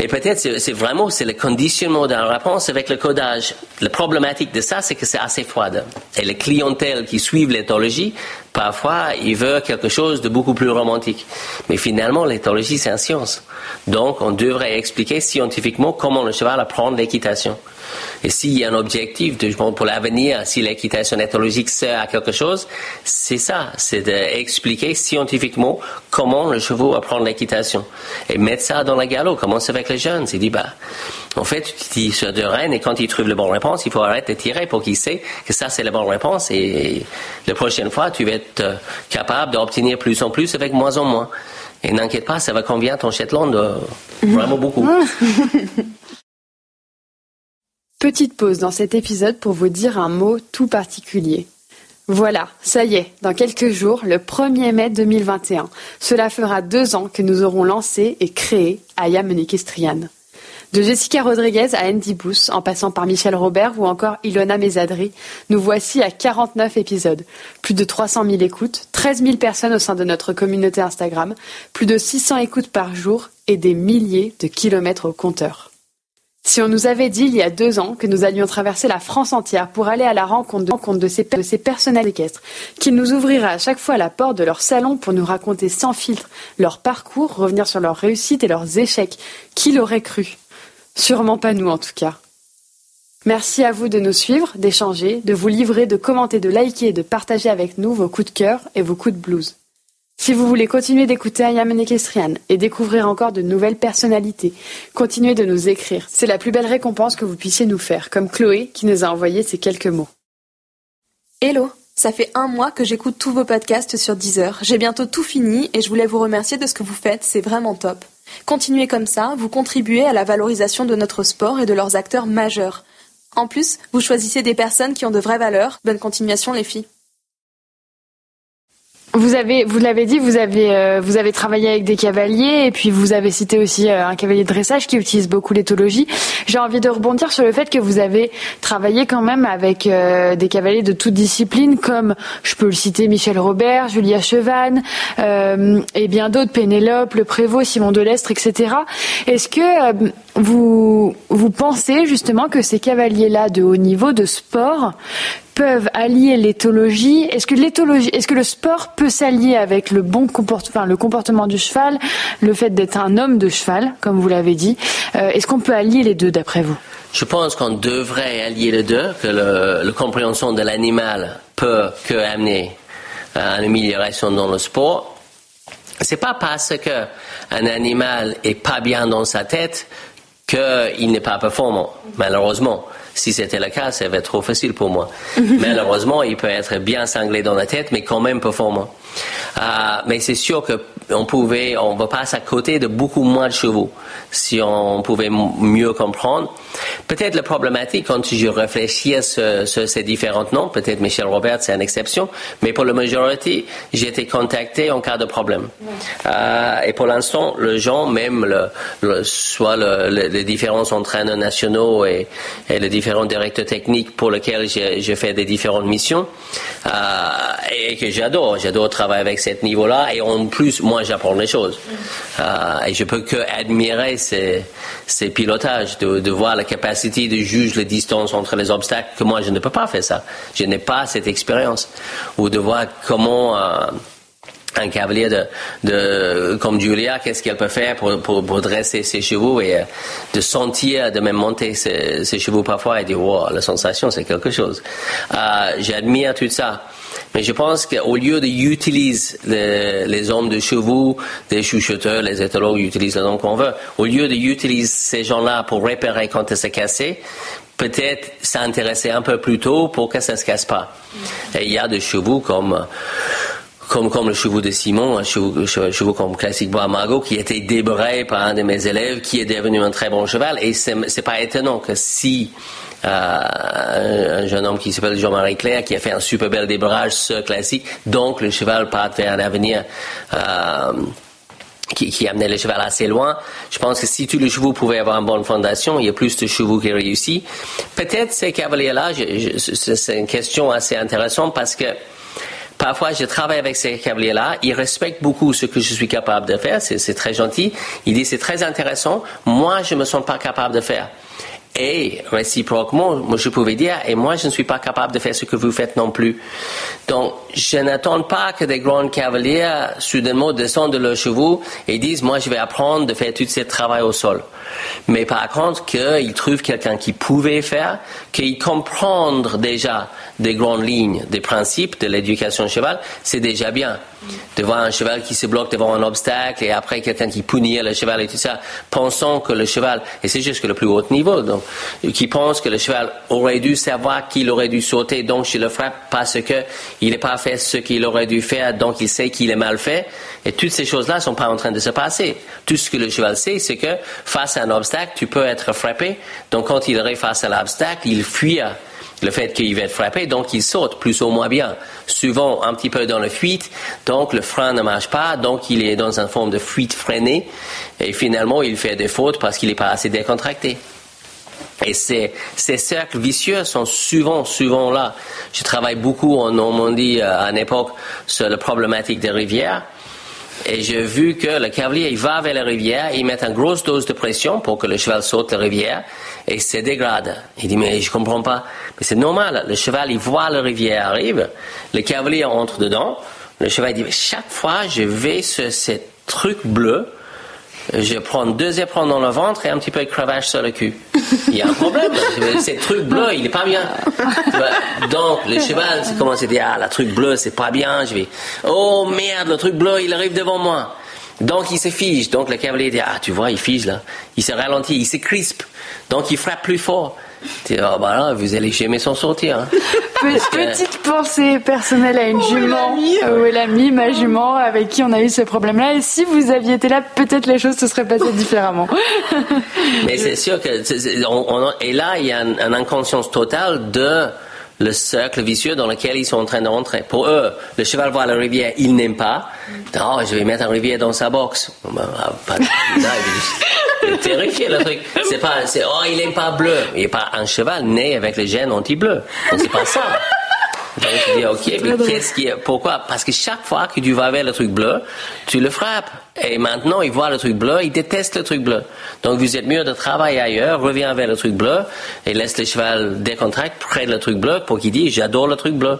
et peut-être c'est vraiment c'est le conditionnement d'un réponse avec le codage. La problématique de ça, c'est que c'est assez froide. Et les clientèles qui suivent l'éthologie, parfois, ils veulent quelque chose de beaucoup plus romantique. Mais finalement, l'éthologie, c'est une science. Donc, on devrait expliquer scientifiquement comment le cheval apprend l'équitation. Et s'il y a un objectif pour l'avenir, si l'équitation éthologique sert à quelque chose, c'est ça, c'est d'expliquer scientifiquement comment le cheval apprend l'équitation. Et mettre ça dans la galop, commencer avec les jeunes. C'est dit, bah, en fait, tu tires sur deux rênes et quand il trouve la bonne réponse, il faut arrêter de tirer pour qu'il sait que ça, c'est la bonne réponse et la prochaine fois, tu vas être euh, capable d'obtenir plus en plus avec moins en moins. Et n'inquiète pas, ça va convenir ton Shetland euh, vraiment beaucoup. Petite pause dans cet épisode pour vous dire un mot tout particulier. Voilà, ça y est, dans quelques jours, le 1er mai 2021, cela fera deux ans que nous aurons lancé et créé Ayam Equestrian. De Jessica Rodriguez à Andy Booth, en passant par Michel Robert ou encore Ilona Mesadri, nous voici à 49 épisodes, plus de 300 000 écoutes, 13 000 personnes au sein de notre communauté Instagram, plus de 600 écoutes par jour et des milliers de kilomètres au compteur. Si on nous avait dit il y a deux ans que nous allions traverser la France entière pour aller à la rencontre de, ces, personnels équestres, qu'ils nous ouvriraient à chaque fois la porte de leur salon pour nous raconter sans filtre leur parcours, revenir sur leurs réussites et leurs échecs, qui l'aurait cru? Sûrement pas nous en tout cas. Merci à vous de nous suivre, d'échanger, de vous livrer, de commenter, de liker et de partager avec nous vos coups de cœur et vos coups de blues. Si vous voulez continuer d'écouter Ayam Equestrian et découvrir encore de nouvelles personnalités, continuez de nous écrire. C'est la plus belle récompense que vous puissiez nous faire, comme Chloé qui nous a envoyé ces quelques mots. Hello ça fait un mois que j'écoute tous vos podcasts sur Deezer. J'ai bientôt tout fini et je voulais vous remercier de ce que vous faites, c'est vraiment top. Continuez comme ça, vous contribuez à la valorisation de notre sport et de leurs acteurs majeurs. En plus, vous choisissez des personnes qui ont de vraies valeurs. Bonne continuation les filles. Vous avez, vous l'avez dit, vous avez, euh, vous avez travaillé avec des cavaliers et puis vous avez cité aussi euh, un cavalier de dressage qui utilise beaucoup l'éthologie. J'ai envie de rebondir sur le fait que vous avez travaillé quand même avec euh, des cavaliers de toute discipline, comme je peux le citer Michel Robert, Julia Chevanne et bien d'autres, Pénélope, Le Prévost, Simon Delestre, etc. Est-ce que vous, pensez justement que ces cavaliers-là de haut niveau de sport peuvent allier l'éthologie? Est-ce que l'éthologie, est-ce que le sport peut s'allier avec le bon comportement, du cheval, le fait d'être un homme de cheval, comme vous l'avez dit? Euh, Est-ce qu'on peut allier les deux d'après vous? Je pense qu'on devrait allier les deux, que la compréhension de l'animal peut que amener à une amélioration dans le sport. C'est pas parce que un animal est pas bien dans sa tête qu'il n'est pas performant, malheureusement. Si c'était le cas, ça va être trop facile pour moi. malheureusement, il peut être bien cinglé dans la tête, mais quand même performant. Euh, mais c'est sûr qu'on pouvait, on va passer à côté de beaucoup moins de chevaux si on pouvait mieux comprendre. Peut-être la problématique quand je réfléchis sur, ces différents noms, peut-être Michel Robert c'est une exception, mais pour la majorité, j'ai été contacté en cas de problème. Euh, et pour l'instant, les gens, même le, soit les différents entraîneurs nationaux et, les différents directeurs techniques pour lesquels j'ai fait des différentes missions, euh, et que j'adore, j'adore travailler avec ce niveau-là, et en plus, moi, j'apprends les choses. Euh, et je peux que admirer ces, ces pilotages, de, de voir la capacité de juger les distances entre les obstacles, que moi, je ne peux pas faire ça. Je n'ai pas cette expérience. Ou de voir comment... Euh, un cavalier de, de comme Julia, qu'est-ce qu'elle peut faire pour, pour, dresser ses chevaux et euh, de sentir, de même monter ses, chevaux parfois et dire, wow, la sensation, c'est quelque chose. Euh, J'admire tout ça. Mais je pense qu'au lieu d'utiliser les, les, hommes de chevaux, les chuchoteurs, les éthologues utilisent le nom qu'on veut, au lieu d'utiliser ces gens-là pour réparer quand c'est cassé, peut-être s'intéresser un peu plus tôt pour que ça se casse pas. Et il y a des chevaux comme comme, comme le chevaux de Simon, un chevaux, comme Classique Bois Margot, qui était débrayé par un de mes élèves, qui est devenu un très bon cheval. Et c'est pas étonnant que si un jeune homme qui s'appelle Jean-Marie Claire, qui a fait un super bel débrayage sur Classique, donc le cheval part vers un avenir euh, qui, qui, amenait le cheval assez loin. Je pense que si tous les chevaux pouvaient avoir une bonne fondation, il y a plus de chevaux qui réussissent. Peut-être ces cavaliers-là, c'est une question assez intéressante parce que Parfois, je travaille avec ces cavaliers-là. Ils respectent beaucoup ce que je suis capable de faire. C'est très gentil. Ils disent c'est très intéressant. Moi, je me sens pas capable de faire. Et réciproquement, moi je pouvais dire, et moi je ne suis pas capable de faire ce que vous faites non plus. Donc, je n'attends pas que des grands cavaliers soudainement descendent de leurs chevaux et disent, moi je vais apprendre de faire tout ce travail au sol. Mais par contre, qu'ils trouvent quelqu'un qui pouvait faire, qu'ils comprennent déjà des grandes lignes, des principes de l'éducation cheval, c'est déjà bien. De voir un cheval qui se bloque devant un obstacle et après quelqu'un qui punit le cheval et tout ça, pensant que le cheval, et c'est juste que le plus haut niveau, donc, qui pense que le cheval aurait dû savoir qu'il aurait dû sauter, donc je le frappe parce que il n'a pas fait ce qu'il aurait dû faire, donc il sait qu'il est mal fait. Et toutes ces choses-là ne sont pas en train de se passer. Tout ce que le cheval sait, c'est que face à un obstacle, tu peux être frappé. Donc quand il arrive face à l'obstacle, il fuit le fait qu'il va être frappé, donc il saute plus ou moins bien. Souvent un petit peu dans la fuite, donc le frein ne marche pas, donc il est dans une forme de fuite freinée, et finalement il fait des fautes parce qu'il n'est pas assez décontracté. Et ces, cercles vicieux sont souvent, souvent là. Je travaille beaucoup en Normandie euh, à une époque sur la problématique des rivières. Et j'ai vu que le cavalier, il va vers la rivière, il met une grosse dose de pression pour que le cheval saute la rivière et se dégrade. Il dit, mais je comprends pas. Mais c'est normal. Le cheval, il voit la rivière arrive, le cavalier entre dedans. Le cheval dit, chaque fois, je vais sur ce truc bleu, je prends deux éperons dans le ventre et un petit peu de cravache sur le cul. Il y a un problème. Ce truc bleu, il est pas bien. Donc, le cheval commence à dire, ah, le truc bleu, c'est pas bien. Je vais, oh merde, le truc bleu, il arrive devant moi. Donc, il se fige. Donc, le cavalier dit, ah, tu vois, il fige là. Il se ralentit, il se crispe. Donc, il frappe plus fort. Oh, bah là, vous allez jamais s'en sortir. Hein. Petite pensée personnelle à une jument, ou l'ami, ma jument, avec qui on a eu ce problème-là. Et si vous aviez été là, peut-être les choses se seraient passées différemment. Mais c'est sûr que, et là, il y a une, inconscience totale de le cercle vicieux dans lequel ils sont en train de rentrer. Pour eux, le cheval voit la rivière, il n'aime pas. Oh, je vais mettre la rivière dans sa boxe. Ben, ah, pas, terrifié le truc. C'est pas, c'est, oh, il est pas bleu. Il n'est pas un cheval né avec les gènes anti-bleu. C'est pas ça. Donc tu dis, ok, mais qu'est-ce qui pourquoi? Parce que chaque fois que tu vas vers le truc bleu, tu le frappes. Et maintenant, il voit le truc bleu, il déteste le truc bleu. Donc vous êtes mieux de travailler ailleurs, reviens vers le truc bleu et laisse le cheval décontracter près de le truc bleu pour qu'il dise, j'adore le truc bleu.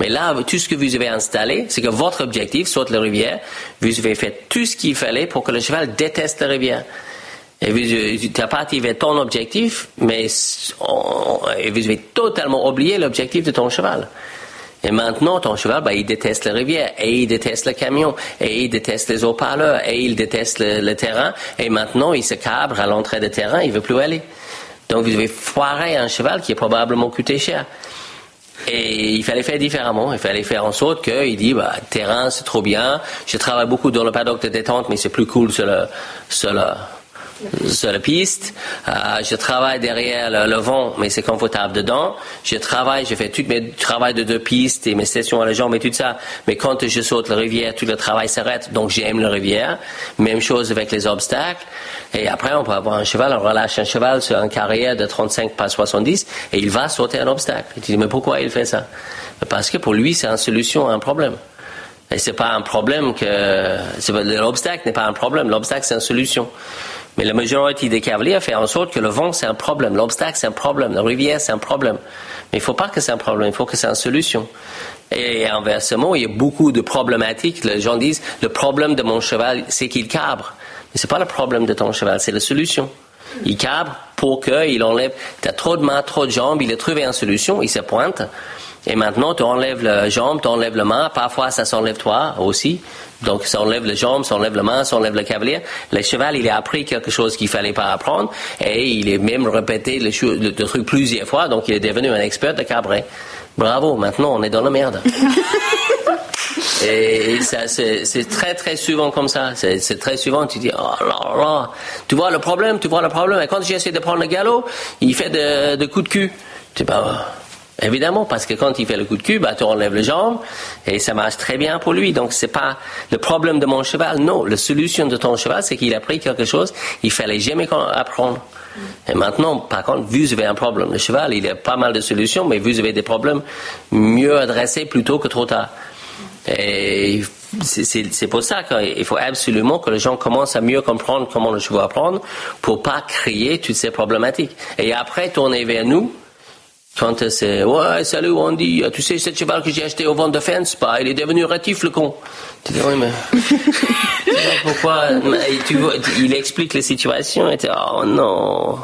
Mais là, tout ce que vous avez installé, c'est que votre objectif, soit la rivière, vous avez fait tout ce qu'il fallait pour que le cheval déteste la rivière. Et vous, tu as activé ton objectif, mais vous avez totalement oublié l'objectif de ton cheval. Et maintenant, ton cheval, ben, il déteste la rivière, et il déteste le camion, et il déteste les haut-parleurs, et il déteste le, terrain, et maintenant, il se cabre à l'entrée de terrain, il veut plus aller. Donc, vous avez foiré un cheval qui est probablement coûté cher. Et il fallait faire différemment. Il fallait faire en sorte qu'il dit, bah, terrain, c'est trop bien. Je travaille beaucoup dans le paddock de détente, mais c'est plus cool sur le, sur la piste. Euh, je travaille derrière le, vent, mais c'est confortable dedans. Je travaille, je fais tout mes travail de deux pistes et mes sessions à la jambe et tout ça. Mais quand je saute la rivière, tout le travail s'arrête. Donc j'aime la rivière. Même chose avec les obstacles. Et après, on peut avoir un cheval, on relâche un cheval sur une carrière de 35 par 70 et il va sauter un obstacle. Et tu dis, mais pourquoi il fait ça? Parce que pour lui, c'est une solution à un problème. Et c'est pas un problème que, l'obstacle n'est pas un problème. L'obstacle, c'est une solution. Mais la majorité des cavaliers fait en sorte que le vent, c'est un problème, l'obstacle, c'est un problème, la rivière, c'est un problème. Mais il ne faut pas que c'est un problème, il faut que c'est une solution. Et inversement, il y a beaucoup de problématiques. Les gens disent, le problème de mon cheval, c'est qu'il cabre. Mais c'est pas le problème de ton cheval, c'est la solution. Il cabre pour qu'il enlève, tu as trop de mains, trop de jambes, il a trouvé une solution, il se pointe. Et maintenant, tu enlèves la jambe, tu enlèves la main. Parfois, ça s'enlève toi aussi. Donc, ça enlève les jambes, ça enlève la main, ça enlève le cavalier. Le cheval, il a appris quelque chose qu'il fallait pas apprendre. Et il est même répété le, le, le truc plusieurs fois. Donc, il est devenu un expert de cabrer. Bravo, maintenant, on est dans la merde. Et ça, c'est très, très souvent comme ça. C'est très souvent, tu dis, oh là là, tu vois le problème, tu vois le problème. Et quand j'essaie de prendre le galop, il fait de, de coups de cul. Tu dis, bah, Évidemment, parce que quand il fait le coup de cul, bah, tu enlèves les jambes et ça marche très bien pour lui. Donc, c'est pas le problème de mon cheval. Non, la solution de ton cheval, c'est qu'il a pris quelque chose, il fallait jamais apprendre. Et maintenant, par contre, vous avez un problème. Le cheval, il a pas mal de solutions, mais vous avez des problèmes mieux adressés plutôt que trop tard. Et c'est pour ça qu'il faut absolument que les gens commencent à mieux comprendre comment le cheval apprendre pour pas créer toutes ces problématiques. Et après, tourner vers nous quand c'est ouais salut Andy, tu sais ce cheval que j'ai acheté au vent de fence, bah, il est devenu rétif le con. Tu dis oui mais pourquoi tu vois, il explique la situation et tu oh non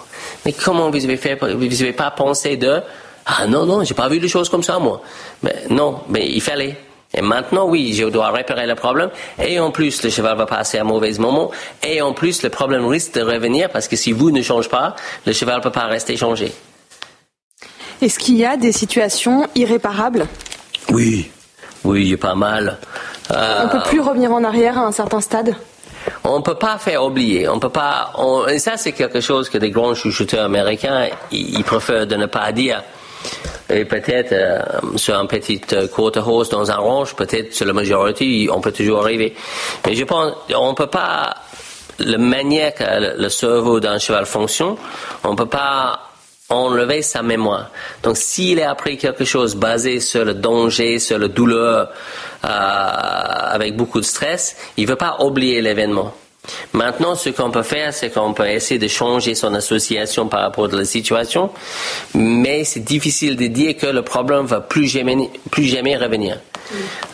mais comment vous avez fait vous avez pas pensé de ah non non j'ai pas vu les choses comme ça moi mais non mais il fallait et maintenant, oui, je dois réparer le problème. Et en plus, le cheval va passer un mauvais moment. Et en plus, le problème risque de revenir parce que si vous ne changez pas, le cheval ne peut pas rester changé. Est-ce qu'il y a des situations irréparables? Oui, oui, pas mal. Euh, on ne peut plus revenir en arrière à un certain stade? On ne peut pas faire oublier. On peut pas. et ça, c'est quelque chose que des grands chouchouteurs américains, ils, préfèrent de ne pas dire. Et peut-être euh, sur un petit euh, quarter dans un range, peut-être sur la majorité, on peut toujours arriver. Mais je pense, on peut pas. La manière que le cerveau d'un cheval fonctionne, on peut pas enlever sa mémoire. Donc, s'il a appris quelque chose basé sur le danger, sur la douleur, euh, avec beaucoup de stress, il ne veut pas oublier l'événement. Maintenant, ce qu'on peut faire, c'est qu'on peut essayer de changer son association par rapport à la situation, mais c'est difficile de dire que le problème va plus jamais, revenir.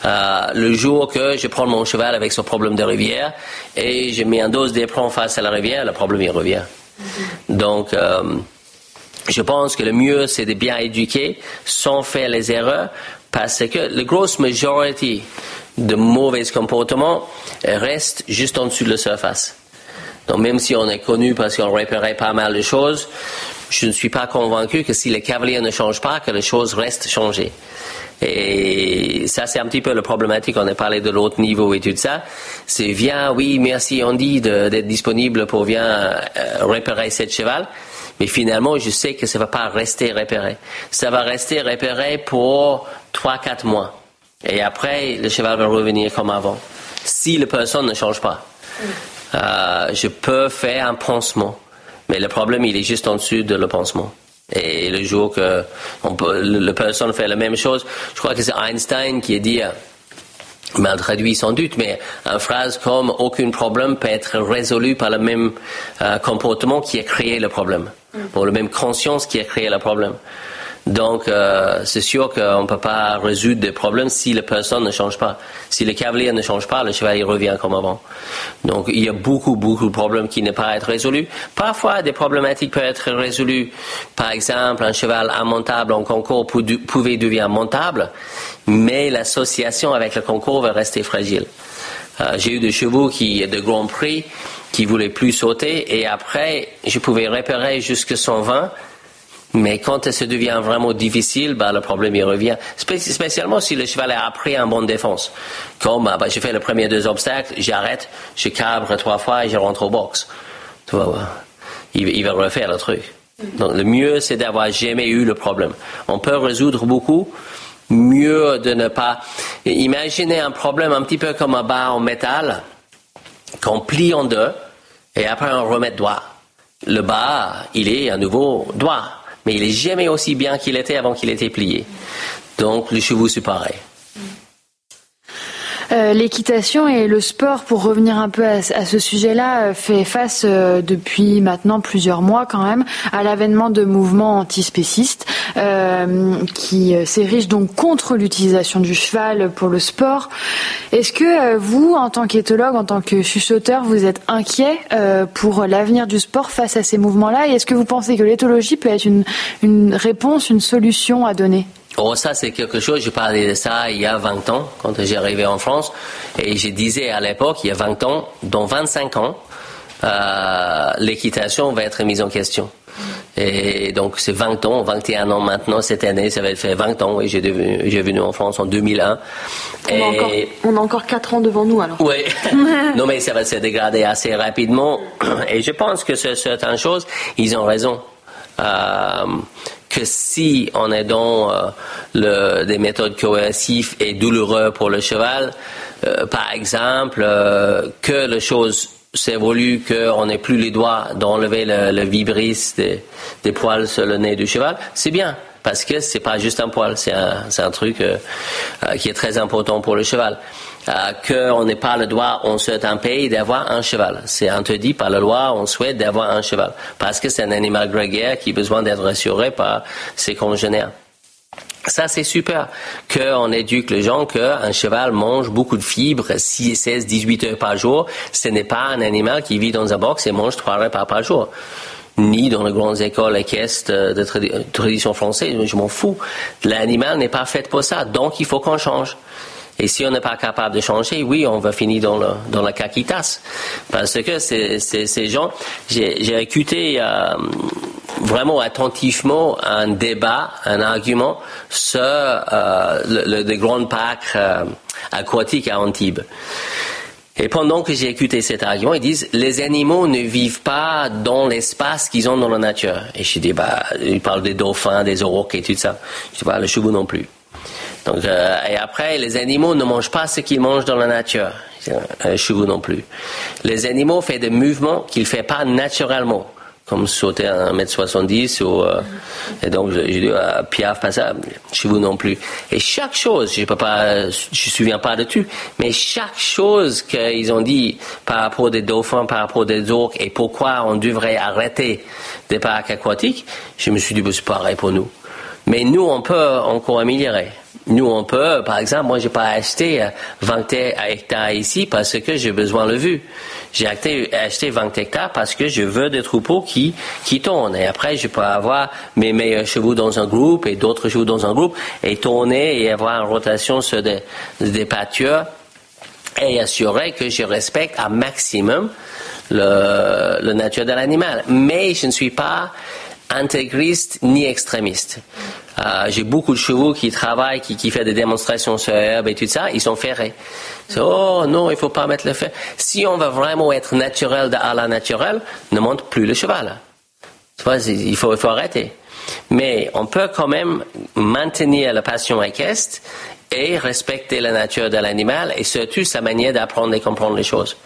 Euh, le jour que je prends mon cheval avec son problème de rivière et je mets un dose d'éperon face à la rivière, le problème il revient. Donc, euh, je pense que le mieux, c'est de bien éduquer sans faire les erreurs, parce que la grosse majorité de mauvais comportements reste juste en dessous de la surface. Donc même si on est connu parce qu'on réparait pas mal de choses, je ne suis pas convaincu que si les cavaliers ne changent pas, que les choses restent changées. Et ça, c'est un petit peu la problématique. On a parlé de l'autre niveau et tout ça. C'est viens, oui, merci Andy d'être disponible pour viens euh, réparer cette cheval. Mais finalement, je sais que ça ne va pas rester repéré. Ça va rester repéré pour 3-4 mois. Et après, le cheval va revenir comme avant. Si la personne ne change pas. Euh, je peux faire un pansement. Mais le problème, il est juste en dessous de le pansement. Et le jour que on peut, la personne fait la même chose, je crois que c'est Einstein qui a dit, euh, mal traduit sans doute, mais une phrase comme aucun problème peut être résolu par le même euh, comportement qui a créé le problème pour la même conscience qui a créé le problème. Donc, euh, c'est sûr qu'on ne peut pas résoudre des problèmes si la personne ne change pas. Si le cavalier ne change pas, le cheval revient comme avant. Donc, il y a beaucoup, beaucoup de problèmes qui ne peuvent pas être résolus. Parfois, des problématiques peuvent être résolues. Par exemple, un cheval immontable en concours pouvait devenir montable, mais l'association avec le concours va rester fragile. Euh, j'ai eu des chevaux qui, de Grand Prix, qui voulaient plus sauter, et après, je pouvais repérer jusque 120, mais quand ça devient vraiment difficile, bah, le problème il revient. spécialement si le cheval a appris un bon défense. Comme bah, j'ai fait les premiers deux obstacles, j'arrête, je cabre trois fois et je rentre au box. Tu vois, il, il va refaire le truc. Donc le mieux c'est d'avoir jamais eu le problème. On peut résoudre beaucoup, mieux de ne pas. Imaginez un problème un petit peu comme un bar en métal qu'on plie en deux et après on remet droit. Le bas, il est à nouveau droit, mais il est jamais aussi bien qu'il était avant qu'il était plié. Donc le chevaux c'est pareil. Euh, l'équitation et le sport, pour revenir un peu à, ce sujet-là, euh, fait face euh, depuis maintenant plusieurs mois quand même à l'avènement de mouvements antispécistes qui s'érigent donc contre l'utilisation du cheval pour le sport. Est-ce que vous, en tant qu'éthologue, en tant que chuchoteur, vous êtes inquiet pour l'avenir du sport face à ces mouvements-là? Et est-ce que vous pensez que l'éthologie peut être une, une réponse, une solution à donner? Oh, ça, c'est quelque chose, je parlais de ça il y a 20 ans, quand j'ai arrivé en France, et je disais à l'époque, il y a 20 ans, dans 25 ans, euh, l'équitation va être mise en question. Et donc, c'est 20 ans, 21 ans maintenant, cette année, ça va être fait 20 ans, et j'ai venu en France en 2001. On, a encore, on a encore 4 ans devant nous, alors. Oui. non, mais ça va se dégrader assez rapidement, et je pense que sur certaines choses, ils ont raison. Euh, que si on est dans euh, le, des méthodes coercives et douloureuses pour le cheval, euh, par exemple, euh, que les choses s'évoluent, qu'on n'ait plus les doigts d'enlever le, le vibris des, poils sur le nez du cheval, c'est bien. Parce que c'est pas juste un poil, c'est un, un, truc qui est très important pour le cheval. Euh, qu'on n'ait pas le droit en certain pays d'avoir un cheval. C'est interdit par la loi, on souhaite d'avoir un cheval. Parce que c'est un animal grégaire qui a besoin d'être rassuré par ses congénères. Ça, c'est super qu'on éduque les gens qu'un cheval mange beaucoup de fibres, 6, 16, 18 heures par jour. Ce n'est pas un animal qui vit dans un box et mange trois repas par jour. Ni dans les grandes écoles équestres de tradition française, je m'en fous. L'animal n'est pas fait pour ça, donc il faut qu'on change. Et si on n'est pas capable de changer, oui, on va finir dans, le, dans la caquitas. Parce que c'est, ces gens, j'ai écouté euh, vraiment attentivement un débat, un argument sur euh, le, le, grand euh, à Antibes. Et pendant que j'ai écouté cet argument, ils disent les animaux ne vivent pas dans l'espace qu'ils ont dans la nature. Et je dis bah ils parlent des dauphins, des aurochs et tout ça. Je dis bah le chevaux non plus. Euh, et après, les animaux ne mangent pas ce qu'ils mangent dans la nature. Les chevaux non plus. Les animaux font des mouvements qu'ils ne font pas naturellement comme sauter à 1m70 ou, euh, et donc je, dis à Piaf pas ça, chevaux non plus. Et chaque chose, je je me souviens pas de tout, mais chaque chose qu'ils ont dit par rapport des dauphins, par rapport des orques et pourquoi on devrait arrêter des parcs aquatiques, je me suis dit, c'est pareil pour nous. Mais nous, on peut encore améliorer. Nous, on peut, par exemple, moi, j'ai pas acheté 20 euh, hectares ici parce que j'ai besoin de vue. J'ai acheté, 20 hectares parce que je veux des troupeaux qui, tournent. Et après, je peux avoir mes meilleurs chevaux dans un groupe et d'autres chevaux dans un groupe et tourner et avoir une rotation sur des, des pâtures et assurer que je respecte un maximum le nature de l'animal. Mais je ne suis pas intégriste ni extrémiste. Euh, j'ai beaucoup de chevaux qui travaillent, qui, qui font des démonstrations sur herbe et tout ça, ils sont ferrés. oh non, il faut pas mettre le fer. Si on veut vraiment être naturel à la naturelle, ne monte plus le cheval. il faut, il faut arrêter. Mais on peut quand même maintenir la passion équestre et respecter la nature de l'animal et surtout sa manière d'apprendre et comprendre les choses.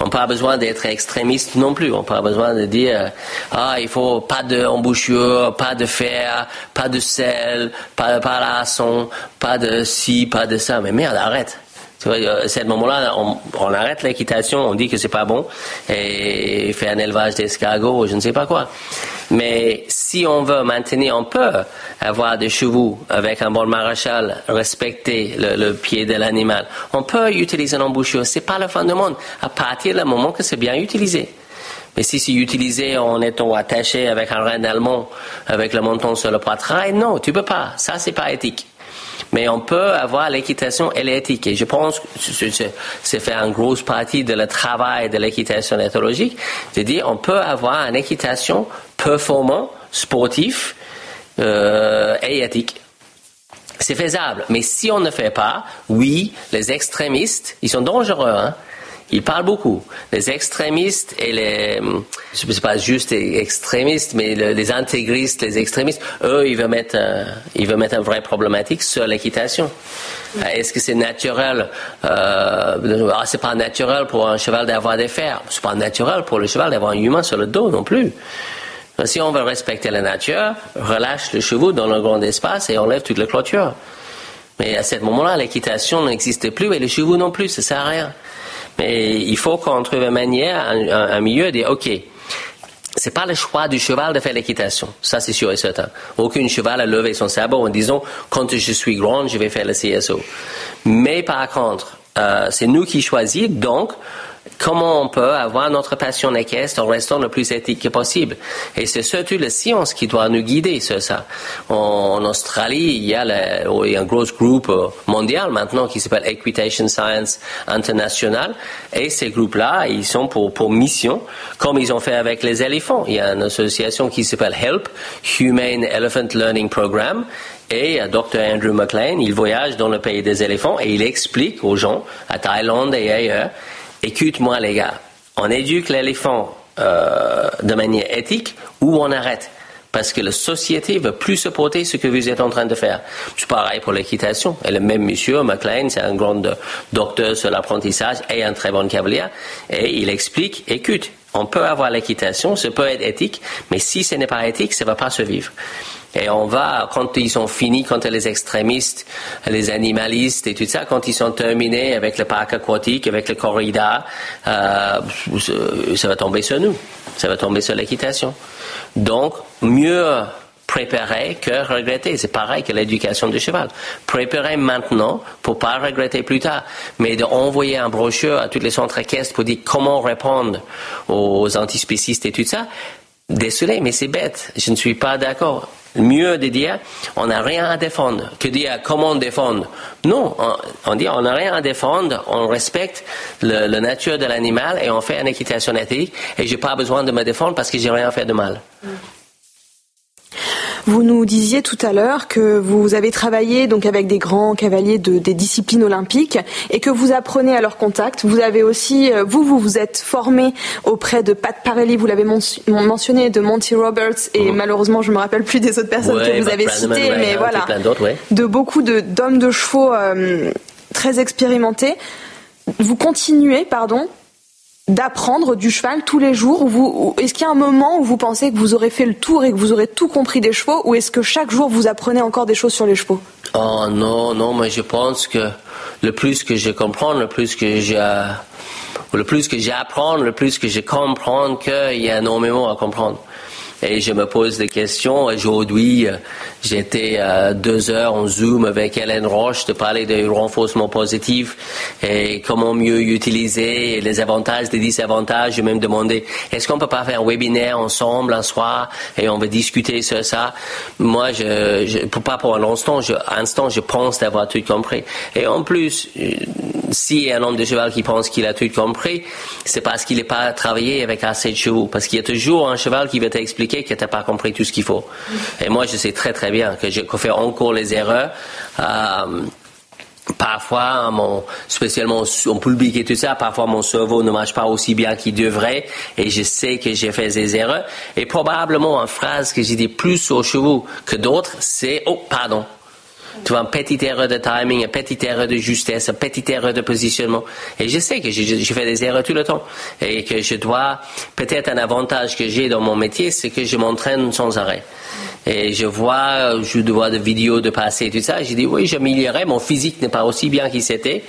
On n'a pas besoin d'être extrémiste non plus. On n'a pas besoin de dire ah il faut pas d'embouchure, pas de fer, pas de sel, pas de palasson, pas de ci, pas de ça. Mais merde, arrête. Vois, à ce moment-là, on, on arrête l'équitation, on dit que c'est pas bon et fait un élevage d'escargots, je ne sais pas quoi. Mais si on veut maintenir, on peut avoir des chevaux avec un bon maréchal, respecter le, pied de l'animal. On peut utiliser l'embouchure. C'est pas la fin du monde. À partir du moment que c'est bien utilisé. Mais si c'est utilisé en étant attaché avec un rein allemand, avec le menton sur le poitrail, non, tu peux pas. Ça, c'est pas éthique. Mais on peut avoir l'équitation et l'éthique. Et je pense que c'est fait une grosse partie de le travail de l'équitation éthologique, de dire on peut avoir une équitation performant, sportif euh, et éthique. C'est faisable. Mais si on ne fait pas, oui, les extrémistes, ils sont dangereux. Hein? Ils parlent beaucoup. Les extrémistes et les, sais pas juste les extrémistes, mais les intégristes, les extrémistes, eux, ils veulent mettre, ils veulent mettre un vrai problématique sur l'équitation. Euh, est-ce que c'est naturel euh, ah, C'est pas naturel pour un cheval d'avoir des fers. C'est pas naturel pour le cheval d'avoir un humain sur le dos non plus. Si on veut respecter la nature, relâche le chevaux dans le grand espace et enlève toutes les clôtures. Mais à ce moment-là, l'équitation n'existait plus et les chevaux non plus, ça sert à rien. Mais il faut qu'on trouve une manière, un, un milieu de dire, OK, c'est pas le choix du cheval de faire l'équitation. Ça, c'est sûr et certain. Aucun cheval a levé son sabot en disant, quand je suis grand, je vais faire le CSO. Mais par contre, euh, c'est nous qui choisissons, donc, comment on peut avoir notre passion équestre en restant le plus éthique que possible? Et c'est surtout la science qui doit nous guider sur ça. En, Australie, il y, a un gros groupe euh, mondial maintenant qui s'appelle Equitation Science International. Et ces groupes-là, ils sont pour, pour mission, comme ils ont fait avec les éléphants. Il y a une association qui s'appelle HELP, Humane Elephant Learning Program. Et euh, Dr. Andrew McLean, il voyage dans le pays des éléphants et il explique aux gens, à Thaïlande et ailleurs, écoute-moi les gars, on éduque l'éléphant euh, de manière éthique ou on arrête? Parce que la société veut plus supporter ce que vous êtes en train de faire. C'est pareil pour l'équitation. Et le même monsieur, McLean, c'est un grand docteur sur l'apprentissage et un très bon cavalier. Et il explique, écoute, on peut avoir l'équitation, ça peut être éthique, mais si ce n'est pas éthique, ça ne va pas se vivre. Et on va, quand ils sont finis, quand les extrémistes, les animalistes et tout ça, quand ils sont terminés avec le parc aquatique, avec le corrida, euh, ça va tomber sur nous. Ça va tomber sur l'équitation. Donc, mieux préparer que regretter. C'est pareil que l'éducation du cheval. Préparer maintenant pour pas regretter plus tard. Mais d'envoyer un brochure à tous les centres équestres pour dire comment répondre aux antispécistes et tout ça, désolé, mais c'est bête. Je ne suis pas d'accord mieux de dire on n'a rien à défendre que dire comment défendre. Non, on, dit on n'a rien à défendre, on respecte la nature de l'animal et on fait une équitation éthique et j'ai pas besoin de me défendre parce que j'ai rien fait de mal. Vous nous disiez tout à l'heure que vous avez travaillé donc avec des grands cavaliers de, des disciplines olympiques et que vous apprenez à leur contact. Vous avez aussi, euh, vous, vous vous êtes formé auprès de Pat Parelli, vous l'avez mentionné, de Monty Roberts et mhm. malheureusement je me rappelle plus des autres personnes que vous avez citées, mais voilà, de beaucoup d'hommes de, chevaux euh, très expérimentés. Vous continuez, pardon, d'apprendre du cheval tous les jours est-ce qu'il y a un moment où vous pensez que vous aurez fait le tour et que vous aurez tout compris des chevaux ou est-ce que chaque jour vous apprenez encore des choses sur les chevaux? Oh non non mais je pense que le plus que je comprends le plus que j'ai le plus que j'apprends le plus que je comprends qu'il y a énormément à comprendre et je me pose des questions. Aujourd'hui, euh, j'étais deux heures en Zoom avec Hélène Roche de parler du renforcement positif et comment mieux utiliser les avantages, les désavantages. Je même demandé, est-ce qu'on peut pas faire un webinaire ensemble un soir et on va discuter sur ça? Moi, je, je pas pour un instant, je, instant, je pense d'avoir tout compris. Et en plus, euh, si un homme de cheval qui pense qu'il a tout compris, c'est parce qu'il n'est pas travaillé avec assez de chevaux. Parce qu'il y a toujours un cheval qui va t'expliquer que tu n'as pas compris tout ce qu'il faut. Et moi, je sais très très bien que je fais encore les erreurs. Euh, parfois, mon, spécialement en public et tout ça, parfois mon cerveau ne marche pas aussi bien qu'il devrait et je sais que j'ai fait des erreurs. Et probablement, une phrase que j'ai dit plus aux chevaux que d'autres, c'est, oh, pardon, tu vois, une petite erreur de timing, une petite erreur de justesse, une petite erreur de positionnement. Et je sais que je, fais des erreurs tout le temps. Et que je dois, peut-être un avantage que j'ai dans mon métier, c'est que je m'entraîne sans arrêt. Et je vois, je vois des vidéos de passé et tout ça. J'ai dit, oui, j'améliorerai. Mon physique n'est pas aussi bien qu'il s'était.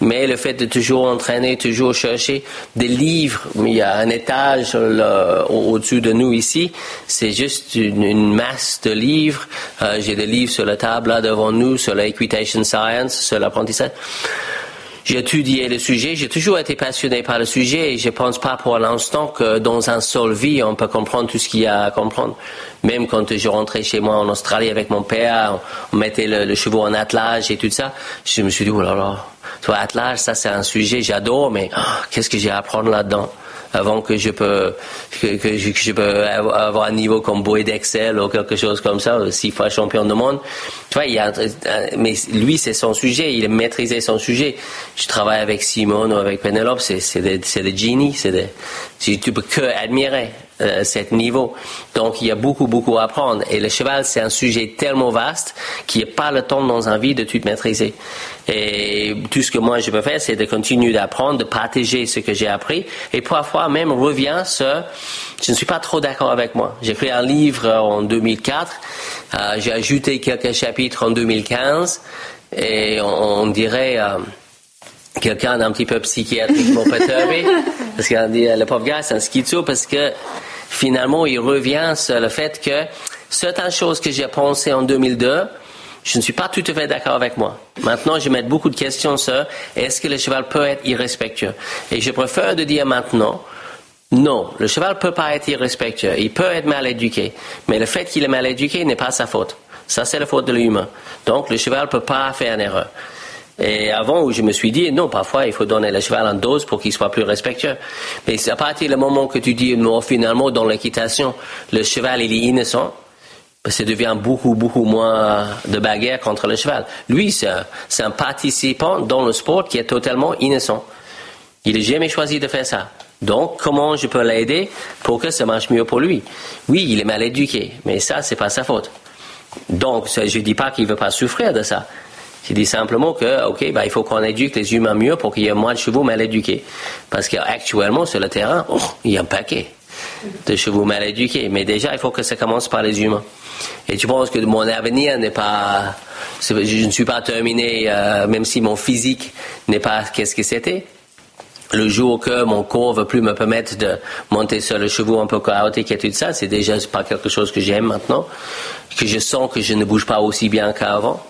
Mais le fait de toujours entraîner, toujours chercher des livres, il y a un étage au-dessus de nous ici. C'est juste une, masse de livres. Euh, j'ai des livres sur la table là devant nous, sur l'equitation science, sur l'apprentissage étudié le sujet, j'ai toujours été passionné par le sujet et je pense pas pour l'instant que dans un seul vie on peut comprendre tout ce qu'il y a à comprendre. Même quand je rentrais chez moi en Australie avec mon père, on mettait le, le en attelage et tout ça, je me suis dit, oh là là, toi, attelage, ça c'est un sujet, j'adore, mais oh, qu'est-ce que j'ai à apprendre là-dedans? Avant que je peux que, je, peux avoir un niveau comme Boyd Excel ou quelque chose comme ça, six fois champion du monde. Tu il y a, mais lui c'est son sujet, il a maîtrisé son sujet. Je travaille avec Simone ou avec Penelope, c'est des, des génies, c'est des, tu peux que admirer euh, cet niveau. Donc il y a beaucoup, beaucoup à apprendre. Et le cheval, c'est un sujet tellement vaste qu'il n'y a pas le temps dans un vie de tout maîtriser. Et tout ce que moi je peux faire, c'est de continuer d'apprendre, de partager ce que j'ai appris. Et parfois même revient sur, je ne suis pas trop d'accord avec moi. J'ai écrit un livre en 2004, euh, j'ai ajouté quelques chapitres en 2015 et on, dirait euh, quelqu'un d'un petit peu psychiatriquement perturbé, parce qu'on dit le pauvre gars c'est un schizo parce que finalement il revient sur le fait que certaines choses que j'ai pensées en 2002 je ne suis pas tout à fait d'accord avec moi. Maintenant, je mets beaucoup de questions sur est-ce que le cheval peut être irrespectueux? Et je préfère de dire maintenant, non, le cheval peut pas être irrespectueux. Il peut être mal éduqué. Mais le fait qu'il est mal éduqué n'est pas sa faute. Ça, c'est la faute de l'humain. Donc, le cheval peut pas faire une erreur. Et avant, je me suis dit, non, parfois, il faut donner le cheval en dose pour qu'il soit plus respectueux. Mais à partir du moment que tu dis, non, finalement, dans l'équitation, le cheval, il est innocent, ça devient beaucoup, beaucoup moins de bagarre contre le cheval. Lui, c'est un, participant dans le sport qui est totalement innocent. Il n'a jamais choisi de faire ça. Donc, comment je peux l'aider pour que ça marche mieux pour lui? Oui, il est mal éduqué, mais ça, c'est pas sa faute. Donc, je ne dis pas qu'il ne veut pas souffrir de ça. Je dis simplement que, OK, bah, il faut qu'on éduque les humains mieux pour qu'il y ait moins de chevaux mal éduqués. Parce qu'actuellement, sur le terrain, oh, il y a un paquet de chevaux mal éduqués. Mais déjà, il faut que ça commence par les humains. Et tu penses que mon avenir n'est pas, je ne suis pas terminé, euh, même si mon physique n'est pas qu'est-ce que c'était. Le jour que mon corps ne veut plus me permettre de monter sur le chevaux un peu chaotique et tout ça, c'est déjà pas quelque chose que j'aime maintenant, que je sens que je ne bouge pas aussi bien qu'avant.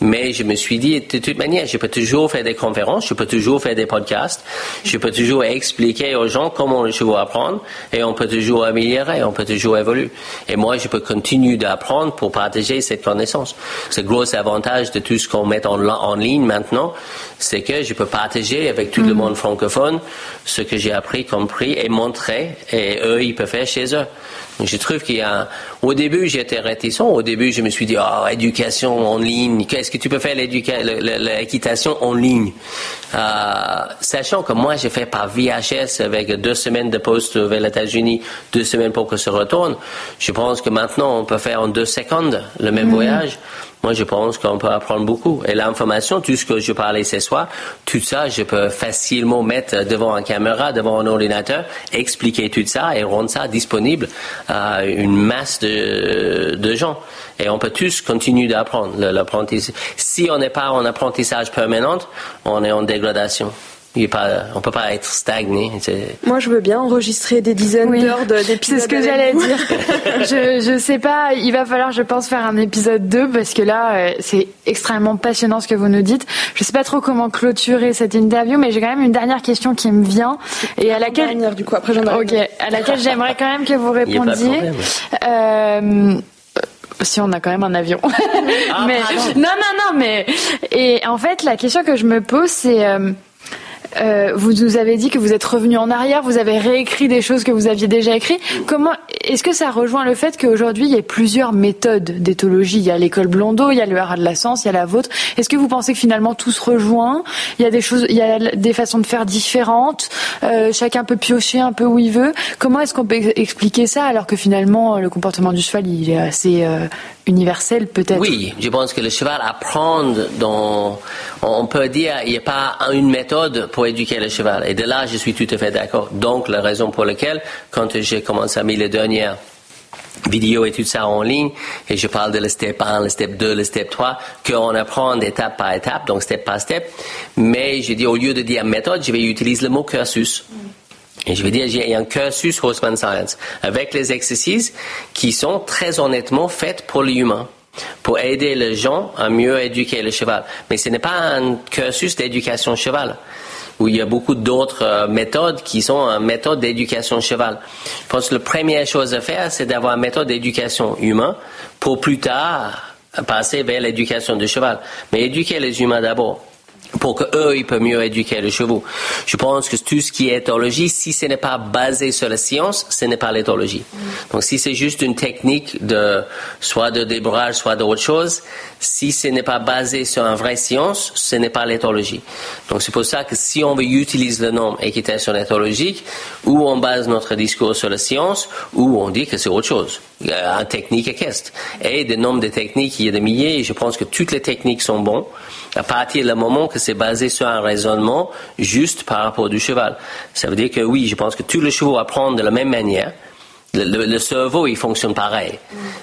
Mais je me suis dit, de toute manière, je peux toujours faire des conférences, je peux toujours faire des podcasts, je peux toujours expliquer aux gens comment les chevaux apprendre et on peut toujours améliorer, on peut toujours évoluer. Et moi, je peux continuer d'apprendre pour partager cette connaissance. C'est le gros avantage de tout ce qu'on met en, en, ligne maintenant, c'est que je peux partager avec tout le mm. monde francophone ce que j'ai appris, compris et montrer et eux, ils peuvent faire chez eux. Je trouve qu'il y a. Au début, j'étais réticent. Au début, je me suis dit, oh, éducation en ligne. Qu'est-ce que tu peux faire l'équitation en ligne euh, Sachant que moi, j'ai fait par VHS avec deux semaines de poste vers les États-Unis, deux semaines pour que ça retourne. Je pense que maintenant, on peut faire en deux secondes le même mhm. voyage. Moi, je pense qu'on peut apprendre beaucoup. Et l'information, tout ce que je parlais ce soir, tout ça, je peux facilement mettre devant une caméra, devant un ordinateur, expliquer tout ça et rendre ça disponible à une masse de, de gens. Et on peut tous continuer d'apprendre. L'apprentissage. Si on n'est pas en apprentissage permanent, on est en dégradation on pas, on peut pas être stagné. Moi, je veux bien enregistrer des dizaines d'heures d'épisodes. C'est ce que j'allais dire. je, je sais pas, il va falloir, je pense, faire un épisode 2 parce que là, euh, c'est extrêmement passionnant ce que vous nous dites. Je sais pas trop comment clôturer cette interview, mais j'ai quand même une dernière question qui me vient et à laquelle, dernière, du coup, après j'en Ok, à laquelle j'aimerais quand même que vous répondiez. Euh, si on a quand même un avion. Ah, mais non, non, non, mais et en fait, la question que je me pose, c'est euh, euh, vous nous avez dit que vous êtes revenu en arrière, vous avez réécrit des choses que vous aviez déjà écrites. Comment est-ce que ça rejoint le fait qu'aujourd'hui il y a plusieurs méthodes d'éthologie? Il y a l'école Blondeau, il y a le haras de la science, il y a la vôtre. Est-ce que vous pensez que finalement tout se rejoint? Il y a des choses, il y a des façons de faire différentes. Euh, chacun peut piocher un peu où il veut. Comment est-ce qu'on peut expliquer ça alors que finalement le comportement du cheval il est assez euh, universel peut-être? Oui, je pense que le cheval apprend dans, on peut dire, il n'y a pas une méthode pour éduquer le cheval. Et de là, je suis tout à fait d'accord. Donc, la raison pour laquelle, quand j'ai commencé à mettre les dernières vidéos et tout ça en ligne, et je parle de le step 1, le step 2, le step 3, qu'on apprend étape par étape, donc step par step. Mais je dis, au lieu de dire méthode, je vais utiliser le mot cursus. Et je vais dire, a un cursus Horseman Science avec les exercices qui sont très honnêtement faits pour l'humain pour aider les gens à mieux éduquer le cheval. Mais ce n'est pas un cursus d'éducation cheval où il y a beaucoup d'autres euh, méthodes qui sont une méthode d'éducation cheval. Je pense que la première chose à faire, c'est d'avoir une méthode d'éducation humain pour plus tard passer vers l'éducation du cheval. Mais éduquer les humains d'abord pour que eux ils peuvent mieux éduquer les chevaux. Je pense que tout ce qui est éthologie, si ce n'est pas basé sur la science, ce n'est pas l'éthologie. Donc si c'est juste une technique de soit de débrage, soit d'autre chose, si ce n'est pas basé sur une vraie science, ce n'est pas l'éthologie. Donc c'est pour ça que si on veut utiliser le nom équitation éthologique, ou on base notre discours sur la science, ou on dit que c'est autre chose, une technique équestre. Et des noms de techniques, il y a des milliers, et je pense que toutes les techniques sont bonnes à partir du moment que c'est basé sur un raisonnement juste par rapport du cheval. Ça veut dire que oui, je pense que tous les chevaux apprennent de la même manière. Le, cerveau, il fonctionne pareil.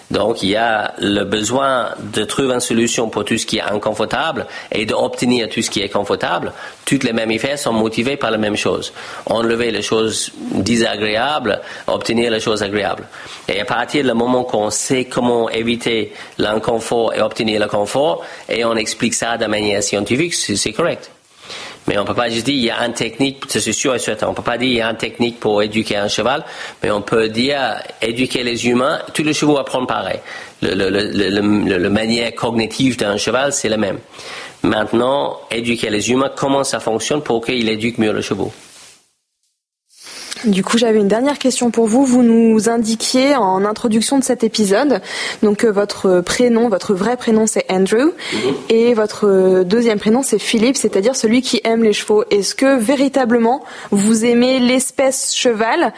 Donc, il y a le besoin de trouver une solution pour tout ce qui est inconfortable et d'obtenir tout ce qui est confortable. Toutes les mammifères sont motivés par la même chose. Enlever les choses désagréables, obtenir les choses agréables. Et à partir du moment qu'on sait comment éviter l'inconfort et obtenir le confort, et on explique ça de manière scientifique, c'est correct. Mais on peut pas juste dire il y a une technique, c'est sûr et certain. On peut pas dire il y a une technique pour éduquer un cheval, mais on peut dire éduquer les humains. Tous les chevaux apprennent pareil. Le, manière cognitive d'un cheval, c'est le même. Maintenant, éduquer les humains, comment ça fonctionne pour qu'ils éduquent mieux le chevaux. Du coup, j'avais une dernière question pour vous. Vous nous indiquiez en introduction de cet épisode, donc euh, votre prénom, votre vrai prénom c'est Andrew, mhm. et votre euh, deuxième prénom c'est Philippe, c'est-à-dire celui qui aime les chevaux. Est-ce que véritablement vous aimez l'espèce cheval?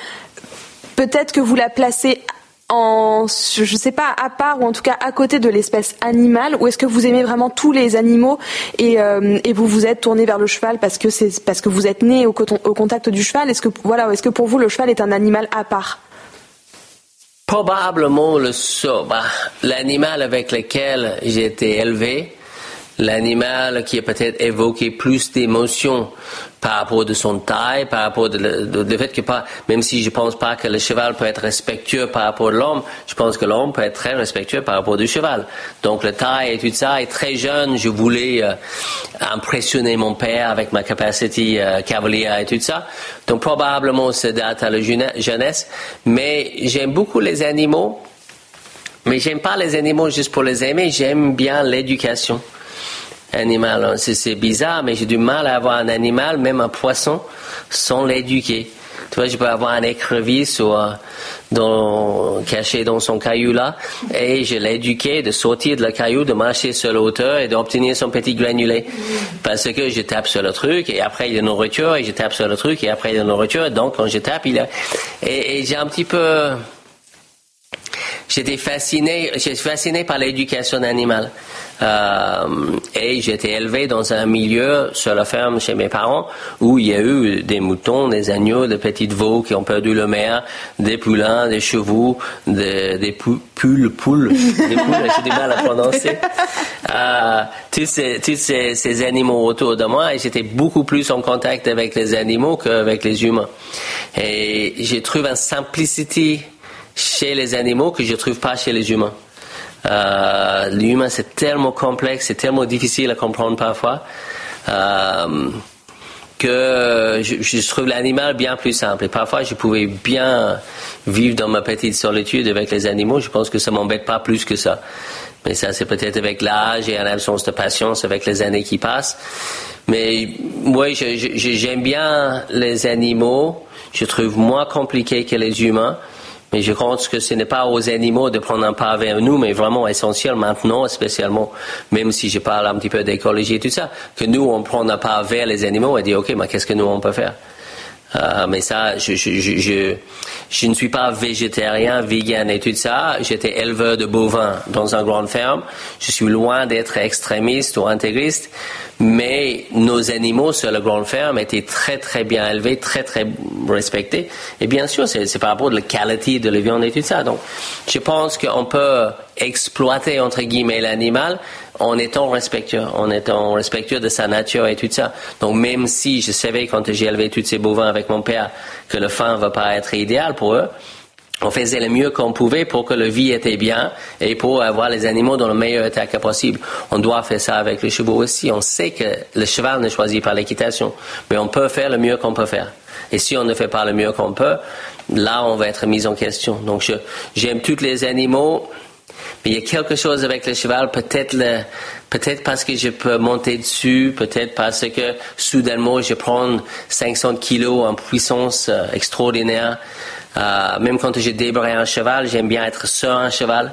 Peut-être que vous la placez en, je sais pas, à part ou en tout cas à côté de l'espèce animale, ou est-ce que vous aimez vraiment tous les animaux et, euh, vous vous êtes tourné vers le cheval parce que c'est parce que vous êtes né au, au contact du cheval? Est-ce que voilà, est-ce que pour vous le cheval est un animal à part? Probablement le bah, l'animal avec lequel j'ai été élevé, l'animal qui a peut-être évoqué plus d'émotions par rapport de son taille, par rapport de, le, fait que pas, même si je pense pas que le cheval peut être respectueux par rapport à l'homme, je pense que l'homme peut être très respectueux par rapport du cheval. Donc le taille et tout ça, et très jeune, je voulais euh, impressionner mon père avec ma capacité euh, cavalière et tout ça. Donc probablement c'est date à la jeunesse, mais j'aime beaucoup les animaux, mais j'aime pas les animaux juste pour les aimer, j'aime bien l'éducation animal. Hein. C'est bizarre, mais j'ai du mal à avoir un animal, même un poisson, sans l'éduquer. Tu vois, je peux avoir un écrevisse ou dans, caché dans son caillou là, et je l'ai éduqué de sortir de la caillou, de marcher sur la hauteur et d'obtenir son petit granulé. Parce que je tape sur le truc, et après il y a nourriture, et je tape sur le truc, et après il y a nourriture, donc quand je tape, il a... Et j'ai un petit peu... J'étais fasciné, j'étais fasciné par l'éducation animale. Euh, et été élevé dans un milieu sur la ferme chez mes parents où il y a eu des moutons, des agneaux, des petites veaux qui ont perdu le maire, des poulains, des chevaux, des, des poules, poules, des poules, j'ai du mal à prononcer. Euh, tous ces, tous ces, ces animaux autour de moi et j'étais beaucoup plus en contact avec les animaux qu'avec les humains. Et j'ai trouvé une simplicité chez les animaux que je ne trouve pas chez les humains. Euh, l'humain, c'est tellement complexe, c'est tellement difficile à comprendre parfois. Euh, que je, trouve l'animal bien plus simple. Et parfois, je pouvais bien vivre dans ma petite solitude avec les animaux. Je pense que ça m'embête pas plus que ça. Mais ça, c'est peut-être avec l'âge et l'absence de patience avec les années qui passent. Mais moi, j'aime bien les animaux. Je trouve moins compliqué que les humains. Mais je pense que ce n'est pas aux animaux de prendre un pas vers nous, mais vraiment essentiel maintenant, spécialement, même si je parle un petit peu d'écologie et tout ça, que nous, on prend un pas vers les animaux et dit, OK, mais qu'est-ce que nous, on peut faire? Euh, mais ça, je, je, je, je, ne suis pas végétarien, vegan et tout ça. J'étais éleveur de bovins dans une grande ferme. Je suis loin d'être extrémiste ou intégriste, mais nos animaux sur la grande ferme étaient très très bien élevés, très très respectés. Et bien sûr, c'est par rapport à la qualité de la viande et tout ça. Donc, je pense qu'on peut exploiter entre guillemets l'animal en étant respectueux, en étant respectueux de sa nature et tout ça. Donc même si je savais quand j'ai élevé tous ces bovins avec mon père que le fin va pas être idéal pour eux, on faisait le mieux qu'on pouvait pour que la vie était bien et pour avoir les animaux dans le meilleur état possible. On doit faire ça avec les chevaux aussi. On sait que le cheval ne choisit pas l'équitation, mais on peut faire le mieux qu'on peut faire. Et si on ne fait pas le mieux qu'on peut, là, on va être mis en question. Donc, j'aime tous les animaux mais il y a quelque chose avec le cheval, peut-être peut-être parce que je peux monter dessus, peut-être parce que soudainement je prends 500 kilos en puissance euh, extraordinaire. Euh, même quand j'ai débarré un cheval, j'aime bien être sur un cheval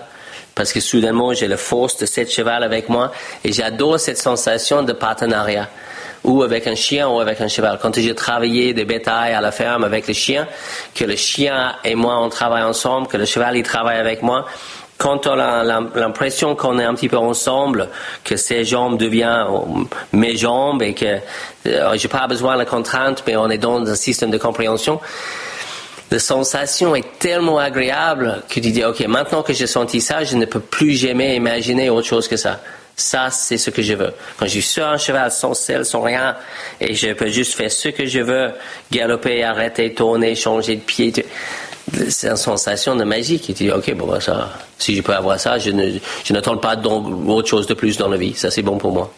parce que soudainement j'ai la force de cette cheval avec moi et j'adore cette sensation de partenariat ou avec un chien ou avec un cheval. Quand j'ai travaillé des bétails à la ferme avec le chien, que le chien et moi on travaille ensemble, que le cheval il travaille avec moi, quand on a l'impression qu'on est un petit peu ensemble, que ses jambes deviennent mes jambes et que euh, j'ai pas besoin de la contrainte, mais on est dans un système de compréhension, la sensation est tellement agréable que tu dis, OK, maintenant que j'ai senti ça, je ne peux plus jamais imaginer autre chose que ça. Ça, c'est ce que je veux. Quand je suis sur un cheval sans selle, sans rien, et je peux juste faire ce que je veux, galoper, arrêter, tourner, changer de pied. C'est une sensation de magie qui dit, OK, bon, bah, ça, si je peux avoir ça, je, ne, je n'attends pas d'autre chose de plus dans la vie. Ça, c'est bon pour moi.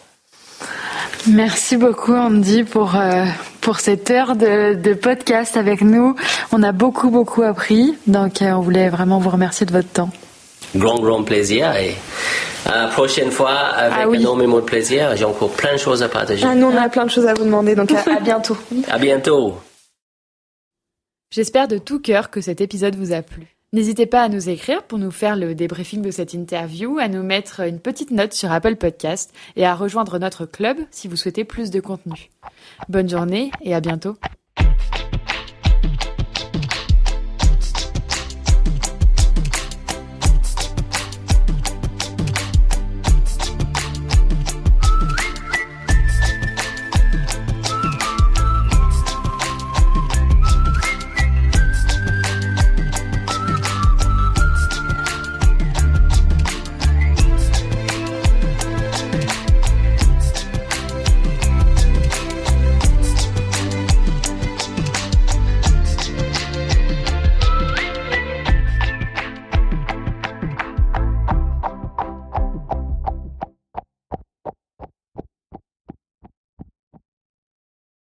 Merci beaucoup Andy pour euh, pour cette heure de, de, podcast avec nous. On a beaucoup beaucoup appris, donc euh, on voulait vraiment vous remercier de votre temps. Grand grand plaisir et à la prochaine fois avec ah énormément de plaisir. J'ai encore plein de choses à partager. Ah, nous on a plein de choses à vous demander, donc à, à bientôt. à bientôt. J'espère de tout cœur que cet épisode vous a plu. N'hésitez pas à nous écrire pour nous faire le débriefing de cette interview, à nous mettre une petite note sur Apple Podcast et à rejoindre notre club si vous souhaitez plus de contenu. Bonne journée et à bientôt.